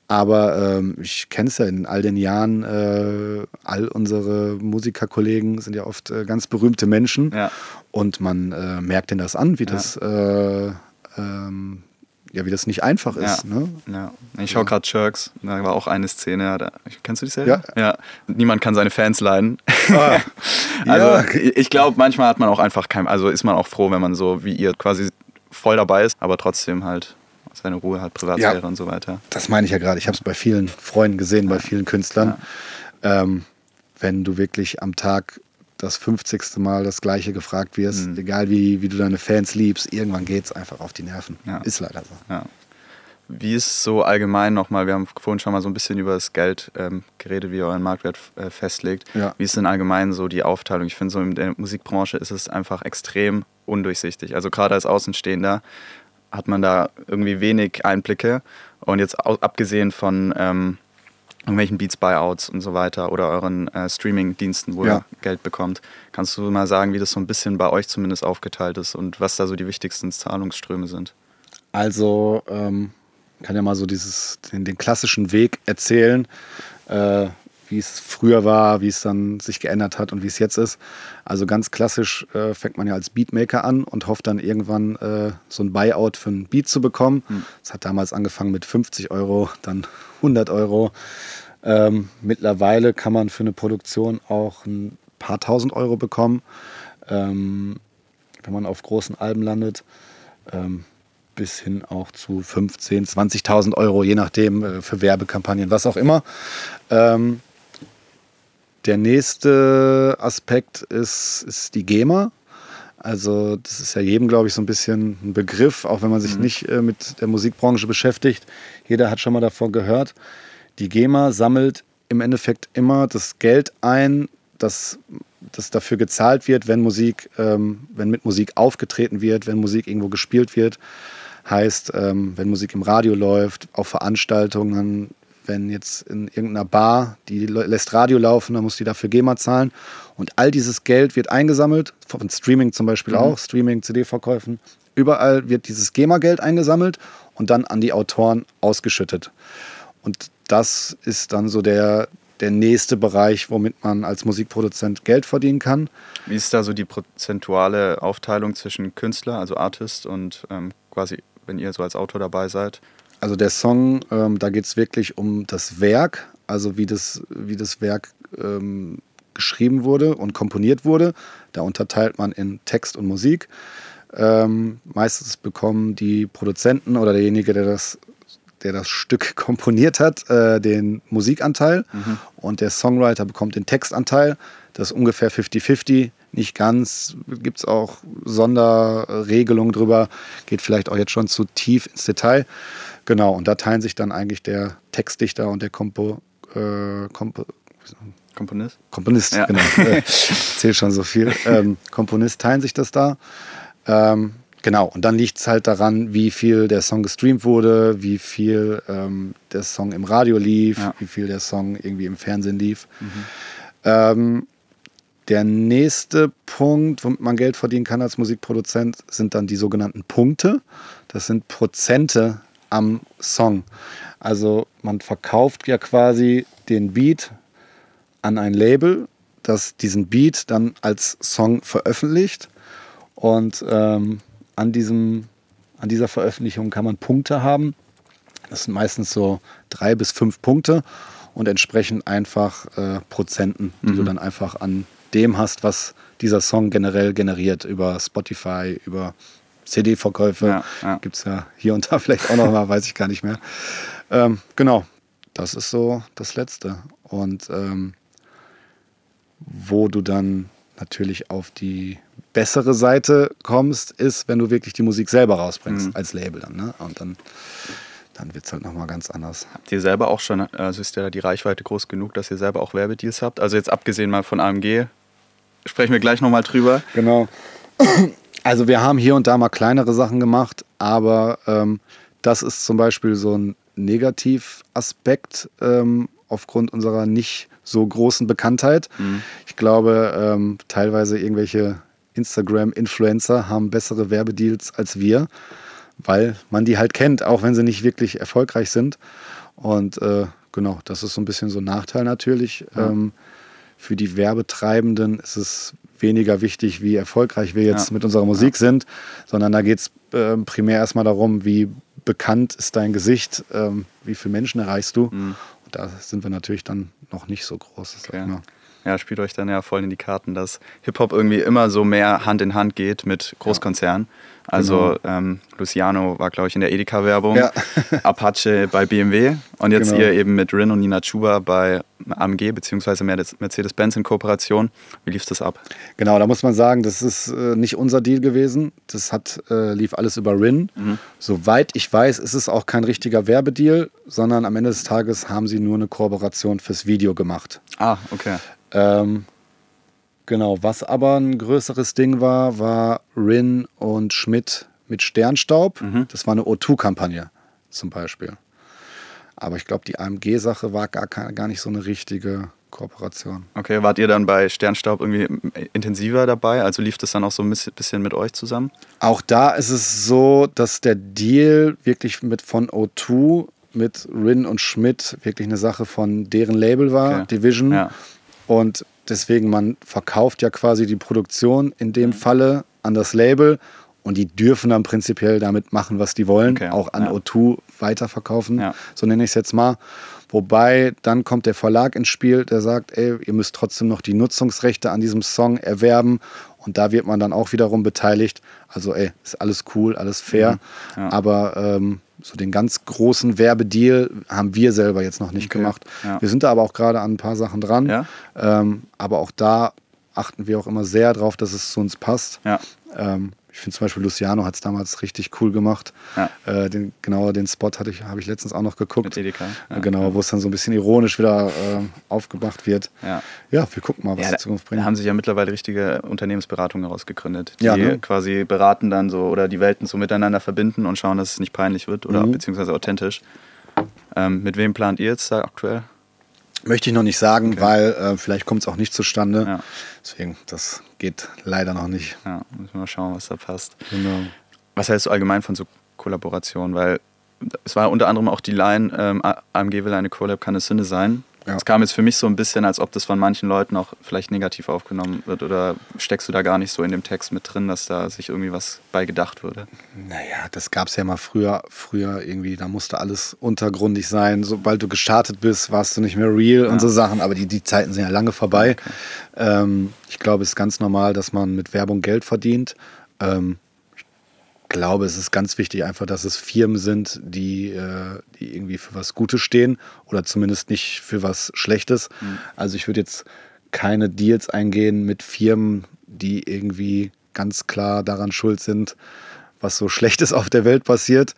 Aber ähm, ich kenne es ja in all den Jahren, äh, all unsere Musikerkollegen sind ja oft äh, ganz berühmte Menschen. Ja. Und man äh, merkt denen das an, wie das äh, ähm, ja, wie das nicht einfach ist. Ja. Ne? Ja. Ich schaue gerade Jerks, da war auch eine Szene, da, kennst du die Serie? Ja. ja. Niemand kann seine Fans leiden. Ah, <laughs> Also ja. ich glaube, manchmal hat man auch einfach kein, also ist man auch froh, wenn man so wie ihr quasi voll dabei ist, aber trotzdem halt seine Ruhe hat, Privatsphäre Ja. und so weiter. Das meine ich ja gerade. Ich habe es bei vielen Freunden gesehen, bei vielen Künstlern. Ähm, wenn du wirklich am Tag das 50. Mal das Gleiche gefragt wirst, Mhm. egal wie, wie du deine Fans liebst, irgendwann geht es einfach auf die Nerven. Ja. Ist leider so. Ja. Wie ist so allgemein nochmal, wir haben vorhin schon mal so ein bisschen über das Geld ähm, geredet, wie ihr euren Marktwert äh, festlegt. Ja. Wie ist denn allgemein so die Aufteilung? Ich finde, so in der Musikbranche ist es einfach extrem undurchsichtig. Also gerade als Außenstehender hat man da irgendwie wenig Einblicke. Und jetzt abgesehen von ähm, irgendwelchen Beats-Buyouts und so weiter oder euren äh, Streaming-Diensten, wo Ja. ihr Geld bekommt, kannst du mal sagen, wie das so ein bisschen bei euch zumindest aufgeteilt ist und was da so die wichtigsten Zahlungsströme sind? Also ähm, kann ja mal so dieses, den, den klassischen Weg erzählen, äh, wie es früher war, wie es dann sich geändert hat und wie es jetzt ist. Also ganz klassisch äh, fängt man ja als Beatmaker an und hofft dann irgendwann äh, so ein Buyout für einen Beat zu bekommen. Das hat damals angefangen mit 50 Euro, dann 100 Euro. Ähm, mittlerweile kann man für eine Produktion auch ein paar tausend Euro bekommen, ähm, wenn man auf großen Alben landet. Ähm, bis hin auch zu 15.000, 20.000 Euro, je nachdem, äh, für Werbekampagnen, was auch immer. Ähm, der nächste Aspekt ist, ist die GEMA. Also das ist ja jedem, glaube ich, so ein bisschen ein Begriff, auch wenn man sich nicht äh, mit der Musikbranche beschäftigt. Jeder hat schon mal davon gehört. Die GEMA sammelt im Endeffekt immer das Geld ein, das, das dafür gezahlt wird, wenn Musik, ähm, wenn mit Musik aufgetreten wird, wenn Musik irgendwo gespielt wird. Heißt, ähm, wenn Musik im Radio läuft, auf Veranstaltungen, wenn jetzt in irgendeiner Bar, die lä- lässt Radio laufen, dann muss die dafür GEMA zahlen. Und all dieses Geld wird eingesammelt, von Streaming zum Beispiel auch, Streaming, CD-Verkäufen. Überall wird dieses GEMA-Geld eingesammelt und dann an die Autoren ausgeschüttet. Und das ist dann so der, der nächste Bereich, womit man als Musikproduzent Geld verdienen kann. Wie ist da so die prozentuale Aufteilung zwischen Künstler, also Artist und ähm, quasi, wenn ihr so als Autor dabei seid? Also der Song, ähm, da geht es wirklich um das Werk, also wie das, wie das Werk ähm, geschrieben wurde und komponiert wurde. Da unterteilt man in Text und Musik. Ähm, meistens bekommen die Produzenten oder derjenige, der das, der das Stück <laughs> komponiert hat, äh, den Musikanteil und der Songwriter bekommt den Textanteil. Das ist ungefähr 50-50, nicht ganz. Gibt es auch Sonderregelungen drüber, geht vielleicht auch jetzt schon zu tief ins Detail. Genau, und da teilen sich dann eigentlich der Textdichter und der Kompo, äh, Kompo, Komponist? Komponist, Ja. genau. <laughs> Äh, Zählt schon so viel. Ähm, Komponist teilen sich das da. Ähm, genau, und dann liegt es halt daran, wie viel der Song gestreamt wurde, wie viel ähm, der Song im Radio lief, Ja. wie viel der Song irgendwie im Fernsehen lief. Ähm, der nächste Punkt, womit man Geld verdienen kann als Musikproduzent, sind dann die sogenannten Punkte. Das sind Prozente am Song. Also man verkauft ja quasi den Beat an ein Label, das diesen Beat dann als Song veröffentlicht. Und ähm, an, diesem, an dieser Veröffentlichung kann man Punkte haben. Das sind meistens so drei bis fünf Punkte und entsprechend einfach äh, Prozenten, die du dann einfach an dem hast, was dieser Song generell generiert über Spotify, über CD-Verkäufe. Ja, ja. Gibt es ja hier und da vielleicht auch noch mal, weiß ich gar nicht mehr. Ähm, genau, das ist so das Letzte. Und ähm, wo du dann natürlich auf die bessere Seite kommst, ist, wenn du wirklich die Musik selber rausbringst, mhm. als Label dann. Ne? Und dann, dann wird es halt nochmal ganz anders. Habt ihr selber auch schon, also ist ja die Reichweite groß genug, dass ihr selber auch Werbedeals habt? Also jetzt abgesehen mal von AMG, sprechen wir gleich nochmal drüber. Genau. Also wir haben hier und da mal kleinere Sachen gemacht, aber ähm, das ist zum Beispiel so ein Negativaspekt ähm, aufgrund unserer nicht so großen Bekanntheit. Mhm. Ich glaube, ähm, teilweise irgendwelche Instagram-Influencer haben bessere Werbedeals als wir, weil man die halt kennt, auch wenn sie nicht wirklich erfolgreich sind. Und äh, genau, das ist so ein bisschen so ein Nachteil natürlich. Ja. Ähm, für die Werbetreibenden ist es weniger wichtig, wie erfolgreich wir jetzt ja. mit unserer Musik ja. sind, sondern da geht es äh, primär erstmal darum, wie bekannt ist dein Gesicht, ähm, wie viele Menschen erreichst du. Mhm. Und da sind wir natürlich dann noch nicht so groß. Okay. Ja, spielt euch dann ja voll in die Karten, dass Hip-Hop irgendwie immer so mehr Hand in Hand geht mit Großkonzernen. Also genau. ähm, Luciano war, glaube ich, in der Edeka-Werbung, ja. <laughs> Apache bei BMW und jetzt genau. ihr eben mit Rin und Nina Chuba bei AMG bzw. Mercedes-Benz in Kooperation. Wie lief das ab? Genau, da muss man sagen, das ist äh, nicht unser Deal gewesen. Das hat, äh, lief alles über Rin. Mhm. Soweit ich weiß, ist es auch kein richtiger Werbedeal, sondern am Ende des Tages haben sie nur eine Kooperation fürs Video gemacht. Ah, okay. Ähm, Genau, was aber ein größeres Ding war, war Rin und Schmidt mit Sternstaub. Mhm. Das war eine O2-Kampagne zum Beispiel. Aber ich glaube, die AMG-Sache war gar, gar nicht so eine richtige Kooperation. Okay, wart ihr dann bei Sternstaub irgendwie intensiver dabei? Also lief das dann auch so ein bisschen mit euch zusammen? Auch da ist es so, dass der Deal wirklich mit von O2 mit Rin und Schmidt wirklich eine Sache von deren Label war, okay. Division. Ja. Und deswegen, man verkauft ja quasi die Produktion in dem mhm. Falle an das Label und die dürfen dann prinzipiell damit machen, was die wollen, okay. auch an ja. O2 weiterverkaufen, ja. so nenne ich es jetzt mal. Wobei dann kommt der Verlag ins Spiel, der sagt, ey, ihr müsst trotzdem noch die Nutzungsrechte an diesem Song erwerben und da wird man dann auch wiederum beteiligt. Also ey, ist alles cool, alles fair, mhm. ja. aber ähm, so den ganz großen Werbedeal haben wir selber jetzt noch nicht okay. gemacht. Ja. Wir sind da aber auch gerade an ein paar Sachen dran. Ja. Ähm, aber auch da achten wir auch immer sehr darauf, dass es zu uns passt. Ja. Ähm, ich finde zum Beispiel Luciano hat es damals richtig cool gemacht. Ja. Äh, den, genauer den Spot hatte ich, habe ich letztens auch noch geguckt. Mit Edeka. Ja, genau, ja. wo es dann so ein bisschen ironisch wieder äh, aufgemacht wird. Ja. ja, wir gucken mal, was die Zukunft bringt. Da haben sich ja mittlerweile richtige Unternehmensberatungen herausgegründet, die ne? quasi beraten dann so oder die Welten so miteinander verbinden und schauen, dass es nicht peinlich wird oder mhm. beziehungsweise authentisch. Ähm, mit wem plant ihr jetzt da aktuell? Möchte ich noch nicht sagen, okay. weil äh, vielleicht kommt es auch nicht zustande. Ja. Deswegen, das geht leider noch nicht. Ja, müssen wir mal schauen, was da passt. Genau. Was hältst du allgemein von so Kollaborationen? Weil es war unter anderem auch die Line, ähm, AMG will eine Collab, kann eine Sünde sein. Es ja. kam jetzt für mich so ein bisschen, als ob das von manchen Leuten auch vielleicht negativ aufgenommen wird. Oder steckst du da gar nicht so in dem Text mit drin, dass da sich irgendwie was bei gedacht würde? Naja, das gab es ja mal früher. Früher irgendwie, da musste alles untergrundig sein. Sobald du gestartet bist, warst du nicht mehr real ja. und so Sachen. Aber die, die Zeiten sind ja lange vorbei. Okay. Ähm, ich glaube, es ist ganz normal, dass man mit Werbung Geld verdient. Ähm, glaube, es ist ganz wichtig einfach, dass es Firmen sind, die, äh, die irgendwie für was Gutes stehen oder zumindest nicht für was Schlechtes. Mhm. Also ich würde jetzt keine Deals eingehen mit Firmen, die irgendwie ganz klar daran schuld sind, was so Schlechtes auf der Welt passiert.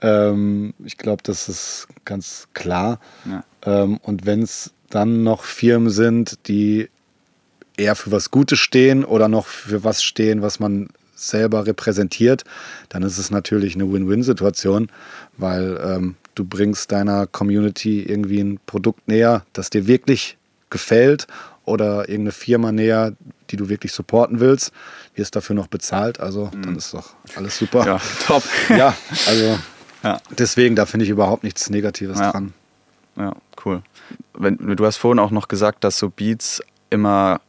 Ähm, ich glaube, das ist ganz klar. Ja. Ähm, und wenn es dann noch Firmen sind, die eher für was Gutes stehen oder noch für was stehen, was man selber repräsentiert, dann ist es natürlich eine Win-Win-Situation, weil ähm, du bringst deiner Community irgendwie ein Produkt näher, das dir wirklich gefällt oder irgendeine Firma näher, die du wirklich supporten willst, wirst dafür noch bezahlt, also mhm. dann ist doch alles super. Ja, top. <laughs> ja, also ja. deswegen, da finde ich überhaupt nichts Negatives ja. dran. Ja, cool. Wenn, du hast vorhin auch noch gesagt, dass so Beats immer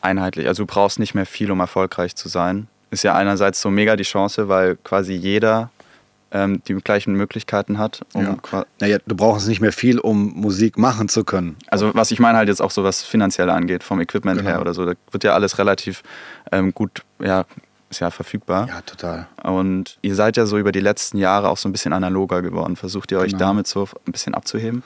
einheitlich, also du brauchst nicht mehr viel, um erfolgreich zu sein ist ja einerseits so mega die Chance, weil quasi jeder ähm, die gleichen Möglichkeiten hat. Um ja. Naja, du brauchst nicht mehr viel, um Musik machen zu können. Also was ich meine halt jetzt auch so, was finanziell angeht, vom Equipment genau. her oder so, da wird ja alles relativ ähm, gut, ja, ist ja verfügbar. Ja, total. Und ihr seid ja so über die letzten Jahre auch so ein bisschen analoger geworden. Versucht ihr euch genau. damit so ein bisschen abzuheben?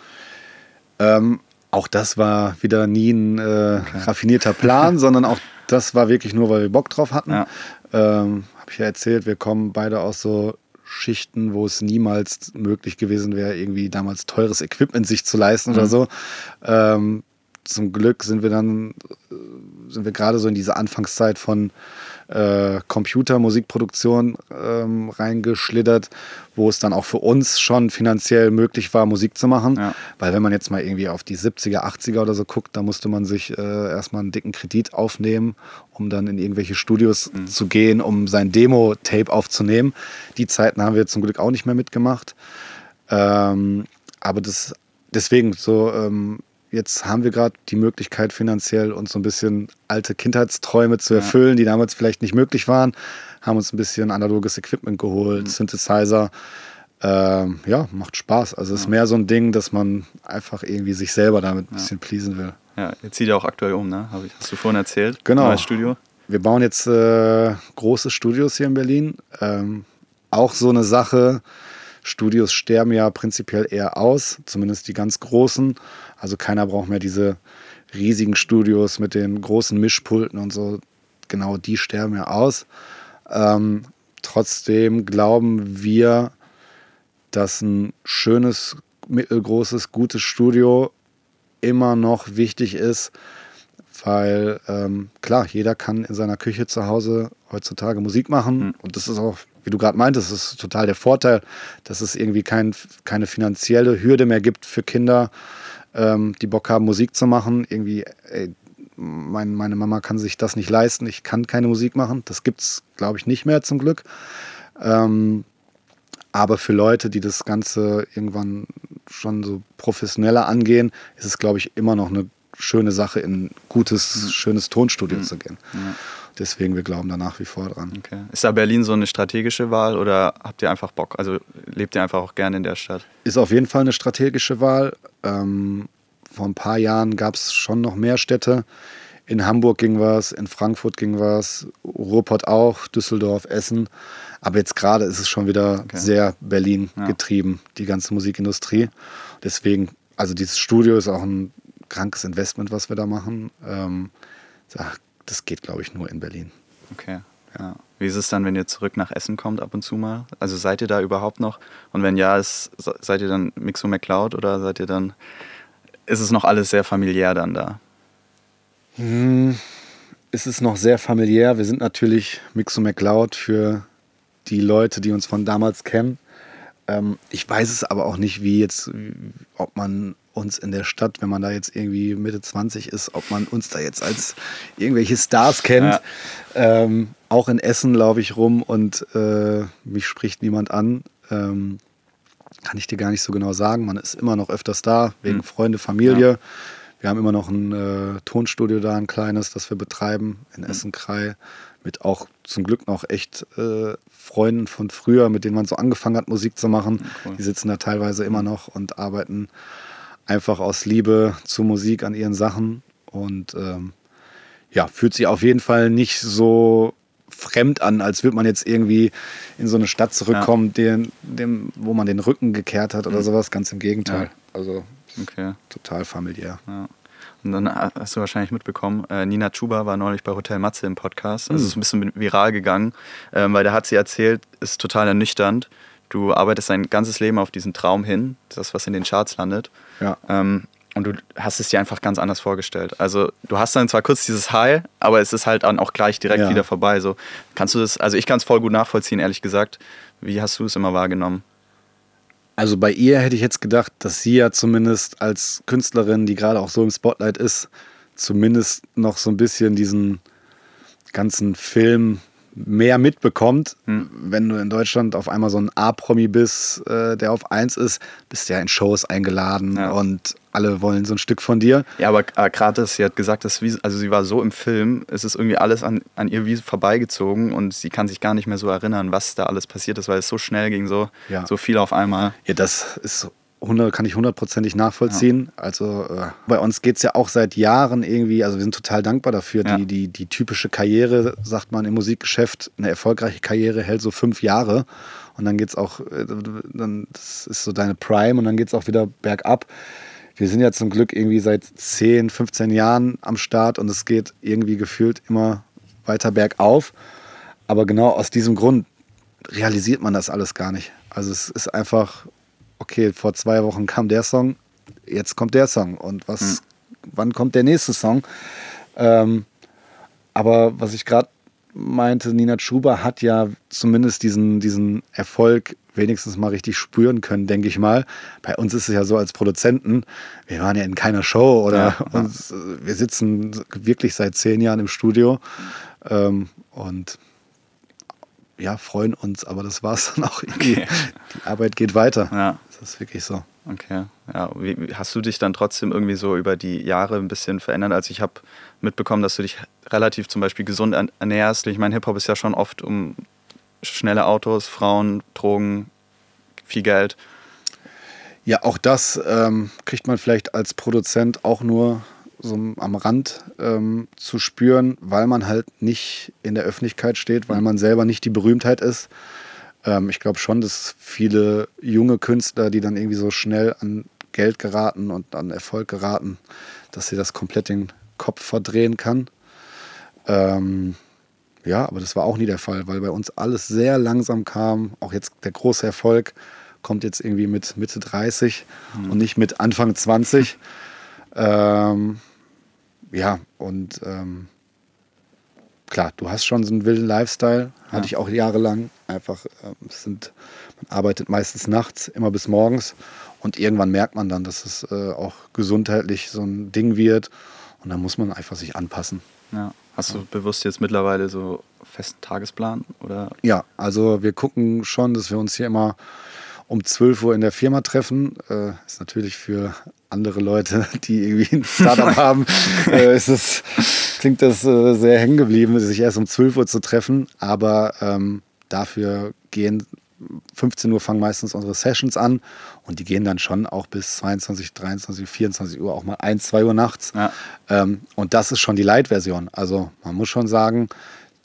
Ähm, Auch das war wieder nie ein äh, okay. raffinierter Plan, <laughs> sondern auch das war wirklich nur, weil wir Bock drauf hatten. Ja. Ähm, Habe ich ja erzählt, wir kommen beide aus so Schichten, wo es niemals möglich gewesen wäre, irgendwie damals teures Equipment sich zu leisten mhm. oder so. Ähm, zum Glück sind wir dann, äh, sind wir gerade so in diese Anfangszeit von äh, Computermusikproduktion ähm, reingeschlittert, wo es dann auch für uns schon finanziell möglich war, Musik zu machen. Ja. Weil wenn man jetzt mal irgendwie auf die 70er, 80er oder so guckt, da musste man sich äh, erstmal einen dicken Kredit aufnehmen, um dann in irgendwelche Studios mhm. zu gehen, um sein Demo-Tape aufzunehmen. Die Zeiten haben wir zum Glück auch nicht mehr mitgemacht. Ähm, aber das deswegen so ähm, jetzt haben wir gerade die Möglichkeit finanziell uns so ein bisschen alte Kindheitsträume zu erfüllen, ja. die damals vielleicht nicht möglich waren. Haben uns ein bisschen analoges Equipment geholt, mhm. Synthesizer. Ähm, ja, macht Spaß. Also es ja. ist mehr so ein Ding, dass man einfach irgendwie sich selber damit ein bisschen pleasen will. Ja, jetzt zieht ihr auch aktuell um, ne? Hast du vorhin erzählt? Genau. Neues Studio. Wir bauen jetzt äh, große Studios hier in Berlin. Ähm, auch so eine Sache. Studios sterben ja prinzipiell eher aus, zumindest die ganz großen. Also keiner braucht mehr diese riesigen Studios mit den großen Mischpulten und so. Genau die sterben ja aus. Ähm, trotzdem glauben wir, dass ein schönes, mittelgroßes, gutes Studio immer noch wichtig ist, weil ähm, klar, jeder kann in seiner Küche zu Hause heutzutage Musik machen mhm. und das ist auch, wie du gerade meintest, das ist total der Vorteil, dass es irgendwie kein, keine finanzielle Hürde mehr gibt für Kinder, ähm, die Bock haben, Musik zu machen. Irgendwie, ey, mein, meine Mama kann sich das nicht leisten, ich kann keine Musik machen. Das gibt es, glaube ich, nicht mehr zum Glück. Ähm, aber für Leute, die das Ganze irgendwann schon so professioneller angehen, ist es, glaube ich, immer noch eine schöne Sache, in ein gutes, mhm. schönes Tonstudio mhm. zu gehen. Ja. Deswegen, wir glauben da nach wie vor dran. Okay. Ist da Berlin so eine strategische Wahl oder habt ihr einfach Bock? Also lebt ihr einfach auch gerne in der Stadt? Ist auf jeden Fall eine strategische Wahl. Ähm, vor ein paar Jahren gab es schon noch mehr Städte. In Hamburg ging was, in Frankfurt ging was, Ruhrpott auch, Düsseldorf, Essen. Aber jetzt gerade ist es schon wieder okay. sehr Berlin ja. getrieben, die ganze Musikindustrie. Deswegen, also dieses Studio ist auch ein krankes Investment, was wir da machen. Ähm, das geht, glaube ich, nur in Berlin. Okay. Ja. Wie ist es dann, wenn ihr zurück nach Essen kommt ab und zu mal? Also seid ihr da überhaupt noch? Und wenn ja, ist, seid ihr dann Mixo McCloud oder seid ihr dann, ist es noch alles sehr familiär dann da? Hm, ist es noch sehr familiär. Wir sind natürlich Mixo McCloud für die Leute, die uns von damals kennen. Ähm, ich weiß es aber auch nicht, wie jetzt, ob man uns in der Stadt, wenn man da jetzt irgendwie Mitte 20 ist, ob man uns da jetzt als irgendwelche Stars kennt. Ja. Ähm, auch in Essen laufe ich rum und äh, mich spricht niemand an. Ähm, kann ich dir gar nicht so genau sagen. Man ist immer noch öfters da, wegen mhm. Freunde, Familie. Ja. Wir haben immer noch ein äh, Tonstudio da, ein kleines, das wir betreiben in mhm. Essen-Krei. Mit auch zum Glück noch echt äh, Freunden von früher, mit denen man so angefangen hat, Musik zu machen. Cool. Die sitzen da teilweise immer noch und arbeiten einfach aus Liebe zur Musik an ihren Sachen und ähm, ja, fühlt sich auf jeden Fall nicht so fremd an, als würde man jetzt irgendwie in so eine Stadt zurückkommen, ja. den, dem, wo man den Rücken gekehrt hat oder mhm. sowas. Ganz im Gegenteil. Ja. Also okay. total familiär. Ja. Und dann hast du wahrscheinlich mitbekommen, äh, Nina Chuba war neulich bei Hotel Matze im Podcast. Also mhm. ist ein bisschen viral gegangen, äh, weil da hat sie erzählt, ist total ernüchternd, Du arbeitest dein ganzes Leben auf diesen Traum hin, das, was in den Charts landet. Ja. Ähm, und du hast es dir einfach ganz anders vorgestellt. Also du hast dann zwar kurz dieses High, aber es ist halt dann auch gleich direkt ja. wieder vorbei. So kannst du das, also ich kann es voll gut nachvollziehen, ehrlich gesagt. Wie hast du es immer wahrgenommen? Also bei ihr hätte ich jetzt gedacht, dass sie ja zumindest als Künstlerin, die gerade auch so im Spotlight ist, zumindest noch so ein bisschen diesen ganzen Film mehr mitbekommt. Hm. Wenn du in Deutschland auf einmal so ein A-Promi bist, äh, der auf 1 ist, bist du ja in Shows eingeladen ja. und alle wollen so ein Stück von dir. Ja, aber Kratis, sie hat gesagt, dass wie, also sie war so im Film, es ist irgendwie alles an, an ihr wie vorbeigezogen und sie kann sich gar nicht mehr so erinnern, was da alles passiert ist, weil es so schnell ging, so, ja. so viel auf einmal. Ja, das ist so 100, kann ich hundertprozentig nachvollziehen. Ja. Also äh, bei uns geht es ja auch seit Jahren irgendwie, also wir sind total dankbar dafür. Ja. Die, die, die typische Karriere, sagt man im Musikgeschäft, eine erfolgreiche Karriere hält so fünf Jahre. Und dann geht es auch, äh, dann, das ist so deine Prime und dann geht es auch wieder bergab. wir sind ja zum Glück irgendwie seit 10, 15 Jahren am Start und es geht irgendwie gefühlt immer weiter bergauf. Aber genau aus diesem Grund realisiert man das alles gar nicht. Also es ist einfach, okay, vor zwei Wochen kam der Song, jetzt kommt der Song und was, mhm. wann kommt der nächste Song? Ähm, aber was ich gerade meinte, Nina Schuber hat ja zumindest diesen, diesen Erfolg wenigstens mal richtig spüren können, denke ich mal. Bei uns ist es ja so als Produzenten, wir waren ja in keiner Show oder ja, <laughs> ja. Uns, wir sitzen wirklich seit zehn Jahren im Studio ähm, und ja, freuen uns, aber das war es dann auch irgendwie. Die Arbeit geht weiter. Ja. Das ist wirklich so. Okay. Ja, wie, hast du dich dann trotzdem irgendwie so über die Jahre ein bisschen verändert? Also ich habe mitbekommen, dass du dich relativ zum Beispiel gesund ernährst. Ich meine, Hip-Hop ist ja schon oft um schnelle Autos, Frauen, Drogen, viel Geld. Ja, auch das ähm, kriegt man vielleicht als Produzent auch nur so am Rand ähm, zu spüren, weil man halt nicht in der Öffentlichkeit steht, weil man selber nicht die Berühmtheit ist. Ähm, ich glaube schon, dass viele junge Künstler, die dann irgendwie so schnell an Geld geraten und an Erfolg geraten, dass sie das komplett den Kopf verdrehen kann. Ähm, ja, aber das war auch nie der Fall, weil bei uns alles sehr langsam kam. Auch jetzt der große Erfolg kommt jetzt irgendwie mit Mitte 30 mhm. und nicht mit Anfang 20. Ähm, ja, und ähm, klar, du hast schon so einen wilden Lifestyle, hatte ja. ich auch jahrelang. Einfach, ähm, sind, man arbeitet meistens nachts, immer bis morgens. Und irgendwann merkt man dann, dass es äh, auch gesundheitlich so ein Ding wird. Und dann muss man einfach sich anpassen. Ja. Hast du bewusst jetzt mittlerweile so festen Tagesplan? Oder? Ja, also wir gucken schon, dass wir uns hier immer um 12 Uhr in der Firma treffen. Äh, ist natürlich für andere Leute, die irgendwie ein Startup <laughs> haben, äh, ist es, klingt das äh, sehr hängen geblieben, sich erst um 12 Uhr zu treffen. Aber ähm, dafür gehen 15 Uhr fangen meistens unsere Sessions an und die gehen dann schon auch bis 22, 23, 24 Uhr, auch mal 1, 2 Uhr nachts. Ja. Ähm, und das ist schon die Light-Version. Also man muss schon sagen,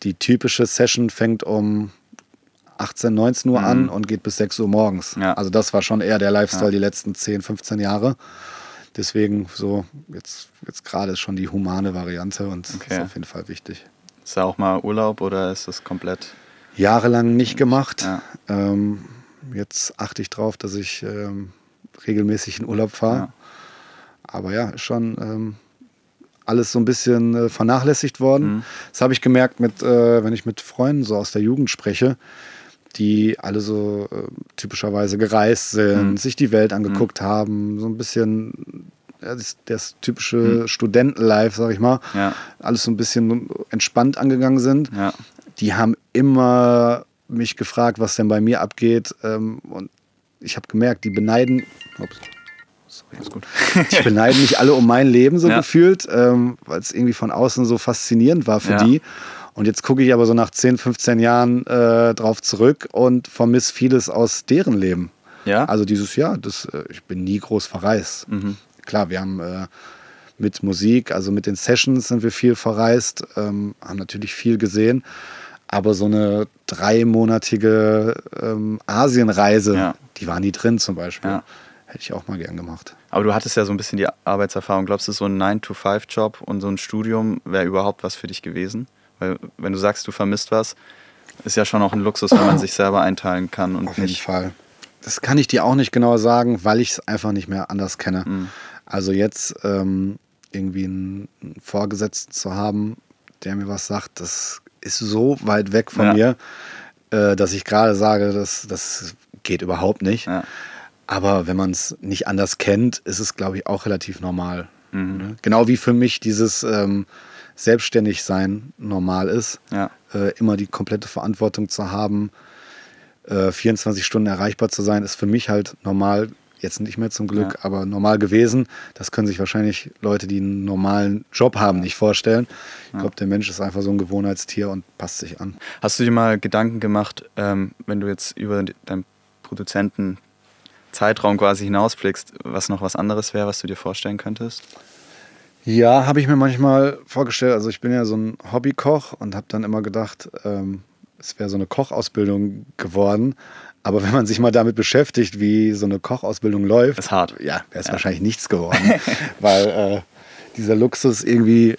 die typische Session fängt um 18, 19 Uhr mhm. an und geht bis 6 Uhr morgens. Ja. Also das war schon eher der Lifestyle ja. die letzten 10, 15 Jahre. Deswegen so, jetzt, jetzt gerade ist schon die humane Variante und okay. ist auf jeden Fall wichtig. Ist da auch mal Urlaub oder ist das komplett? Jahrelang nicht gemacht. Ja. Ähm, jetzt achte ich drauf, dass ich ähm, regelmäßig in Urlaub fahre. Aber ja, ist schon ähm, alles so ein bisschen äh, vernachlässigt worden. Mhm. Das habe ich gemerkt, mit, äh, wenn ich mit Freunden so aus der Jugend spreche die alle so äh, typischerweise gereist sind, mhm. sich die Welt angeguckt mhm. haben, so ein bisschen ja, das, das typische mhm. Studentenlife, sag ich mal, ja. alles so ein bisschen entspannt angegangen sind. Ja. Die haben immer mich gefragt, was denn bei mir abgeht. Ähm, und ich habe gemerkt, die beneiden. Ups, sorry, ist gut. <laughs> ich beneide mich alle um mein Leben so gefühlt, ähm, weil es irgendwie von außen so faszinierend war für die. Und jetzt gucke ich aber so nach 10, 15 Jahren äh, drauf zurück und vermisse vieles aus deren Leben. Ja. Also dieses Jahr, das, äh, ich bin nie groß verreist. Mhm. Klar, wir haben äh, mit Musik, also mit den Sessions sind wir viel verreist, ähm, haben natürlich viel gesehen. Aber so eine dreimonatige ähm, Asienreise, ja. die war nie drin zum Beispiel. Ja. Hätte ich auch mal gern gemacht. Aber du hattest ja so ein bisschen die Arbeitserfahrung. Glaubst du, so ein 9-to-5-Job und so ein Studium wäre überhaupt was für dich gewesen? Weil wenn du sagst, du vermisst was, ist ja schon auch ein Luxus, wenn man <coughs> sich selber einteilen kann. Und Auf jeden Fall. Das kann ich dir auch nicht genau sagen, weil ich es einfach nicht mehr anders kenne. Mhm. Also jetzt ähm, irgendwie einen Vorgesetzten zu haben, der mir was sagt, das ist so weit weg von ja. mir, äh, dass ich gerade sage, das, das geht überhaupt nicht. Ja. Aber wenn man es nicht anders kennt, ist es, glaube ich, auch relativ normal. Mhm. Ne? Genau wie für mich dieses ähm, selbstständig sein normal ist. Ja. Äh, immer die komplette Verantwortung zu haben, äh, 24 Stunden erreichbar zu sein, ist für mich halt normal, jetzt nicht mehr zum Glück, ja. aber normal gewesen. Das können sich wahrscheinlich Leute, die einen normalen Job haben, nicht vorstellen. Ich ja. glaube, der Mensch ist einfach so ein Gewohnheitstier und passt sich an. Hast du dir mal Gedanken gemacht, ähm, wenn du jetzt über deinen Produzenten Zeitraum quasi hinausblickst, was noch was anderes wäre, was du dir vorstellen könntest? Ja, habe ich mir manchmal vorgestellt. Also ich bin ja so ein Hobbykoch und habe dann immer gedacht, ähm, es wäre so eine Kochausbildung geworden. Aber wenn man sich mal damit beschäftigt, wie so eine Kochausbildung läuft, ist hart. Ja, wäre es ja. wahrscheinlich nichts geworden. <laughs> weil äh, dieser Luxus irgendwie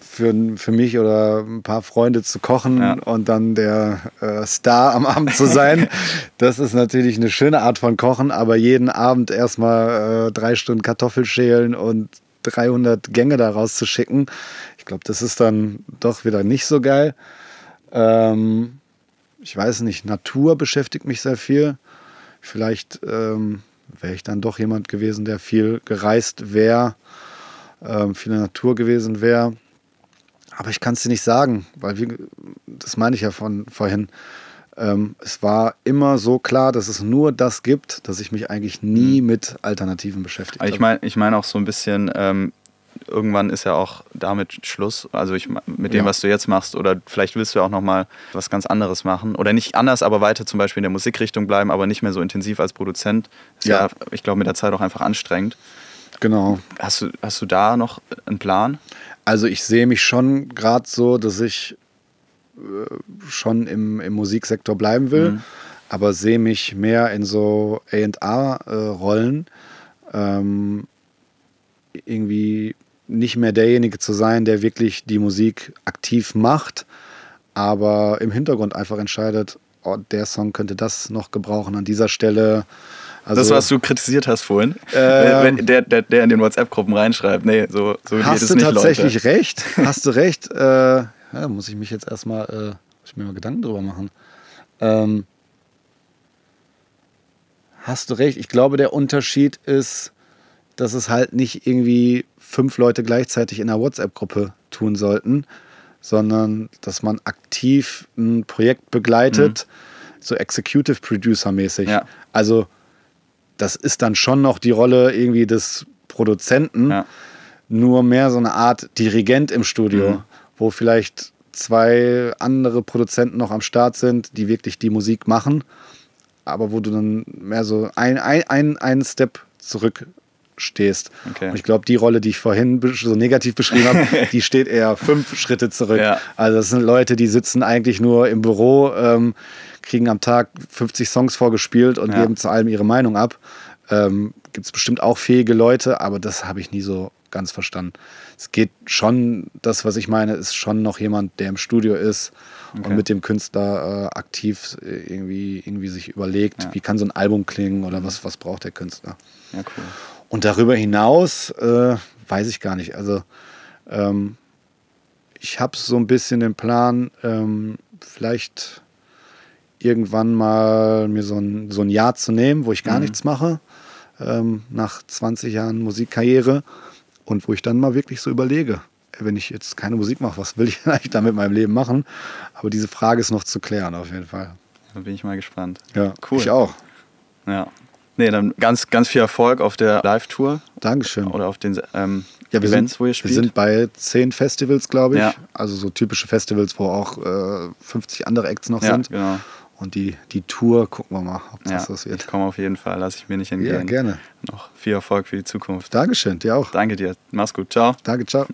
für, für mich oder ein paar Freunde zu kochen ja. und dann der äh, Star am Abend zu sein. <laughs> das ist natürlich eine schöne Art von Kochen, aber jeden Abend erstmal äh, drei Stunden Kartoffel schälen und 300 Gänge daraus zu schicken. Ich glaube, das ist dann doch wieder nicht so geil. Ähm, ich weiß nicht, Natur beschäftigt mich sehr viel. Vielleicht ähm, wäre ich dann doch jemand gewesen, der viel gereist wäre, ähm, viel in der Natur gewesen wäre. Aber ich kann es dir nicht sagen, weil wir, das meine ich ja von vorhin. Ähm, es war immer so klar, dass es nur das gibt, dass ich mich eigentlich nie mhm. mit Alternativen beschäftigt habe. Ich meine ich mein auch so ein bisschen, ähm, irgendwann ist ja auch damit Schluss. Also ich, mit dem, ja. was du jetzt machst, oder vielleicht willst du ja auch nochmal was ganz anderes machen. Oder nicht anders, aber weiter zum Beispiel in der Musikrichtung bleiben, aber nicht mehr so intensiv als Produzent. Ist ja, ja ich glaube, mit der Zeit auch einfach anstrengend. Genau. Hast du, hast du da noch einen Plan? Also ich sehe mich schon gerade so, dass ich schon im, im Musiksektor bleiben will, mhm. aber sehe mich mehr in so A&R-Rollen. Ähm, irgendwie nicht mehr derjenige zu sein, der wirklich die Musik aktiv macht, aber im Hintergrund einfach entscheidet, oh, der Song könnte das noch gebrauchen an dieser Stelle. Also, das, was du kritisiert hast vorhin, ähm, wenn der, der, der in den WhatsApp-Gruppen reinschreibt, nee, so, so geht es nicht, Hast du tatsächlich Leute. recht, hast du recht. Äh, ja, muss ich mich jetzt erstmal, äh, muss ich mir mal Gedanken drüber machen. Ähm, hast du recht, ich glaube, der Unterschied ist, dass es halt nicht irgendwie fünf Leute gleichzeitig in einer WhatsApp-Gruppe tun sollten, sondern dass man aktiv ein Projekt begleitet, mhm. so Executive Producer-mäßig. Ja. Also das ist dann schon noch die Rolle irgendwie des Produzenten, ja. nur mehr so eine Art Dirigent im Studio, mhm. Wo vielleicht zwei andere Produzenten noch am Start sind, die wirklich die Musik machen, aber wo du dann mehr so ein, ein, ein, einen Step zurück stehst. Okay. Und ich glaube, die Rolle, die ich vorhin so negativ beschrieben habe, <laughs> die steht eher fünf Schritte zurück. Ja. Also das sind Leute, die sitzen eigentlich nur im Büro, ähm, kriegen am Tag 50 Songs vorgespielt und ja. geben zu allem ihre Meinung ab. Ähm, Gibt es bestimmt auch fähige Leute, aber das habe ich nie so ganz verstanden. Es geht schon, das, was ich meine, ist schon noch jemand, der im Studio ist okay. und mit dem Künstler äh, aktiv äh, irgendwie, irgendwie sich überlegt, ja. wie kann so ein Album klingen oder was, was braucht der Künstler. Ja, cool. Und darüber hinaus äh, weiß ich gar nicht. Also ähm, ich habe so ein bisschen den Plan, ähm, vielleicht irgendwann mal mir so ein, so ein Jahr zu nehmen, wo ich gar mhm. nichts mache, ähm, nach 20 Jahren Musikkarriere und wo ich dann mal wirklich so überlege, wenn ich jetzt keine Musik mache, was will ich <laughs> eigentlich da mit meinem Leben machen? Aber diese Frage ist noch zu klären auf jeden Fall. Da bin ich mal gespannt. Ja, cool. Ich auch. Ja. Nee, dann ganz, ganz viel Erfolg auf der Live-Tour. Dankeschön. Oder auf den ähm, ja, Events, sind, wo ihr spielt. Wir sind bei zehn Festivals, glaube ich. Ja. Also so typische Festivals, wo auch äh, 50 andere Acts noch ja, sind. Genau. Und die, die Tour, gucken wir mal, ob das ja, was wird. Ich komme auf jeden Fall, lasse ich mir nicht entgehen. Ja, gerne. Noch viel Erfolg für die Zukunft. Dankeschön, dir auch. Danke dir. Mach's gut. Ciao. Danke, ciao.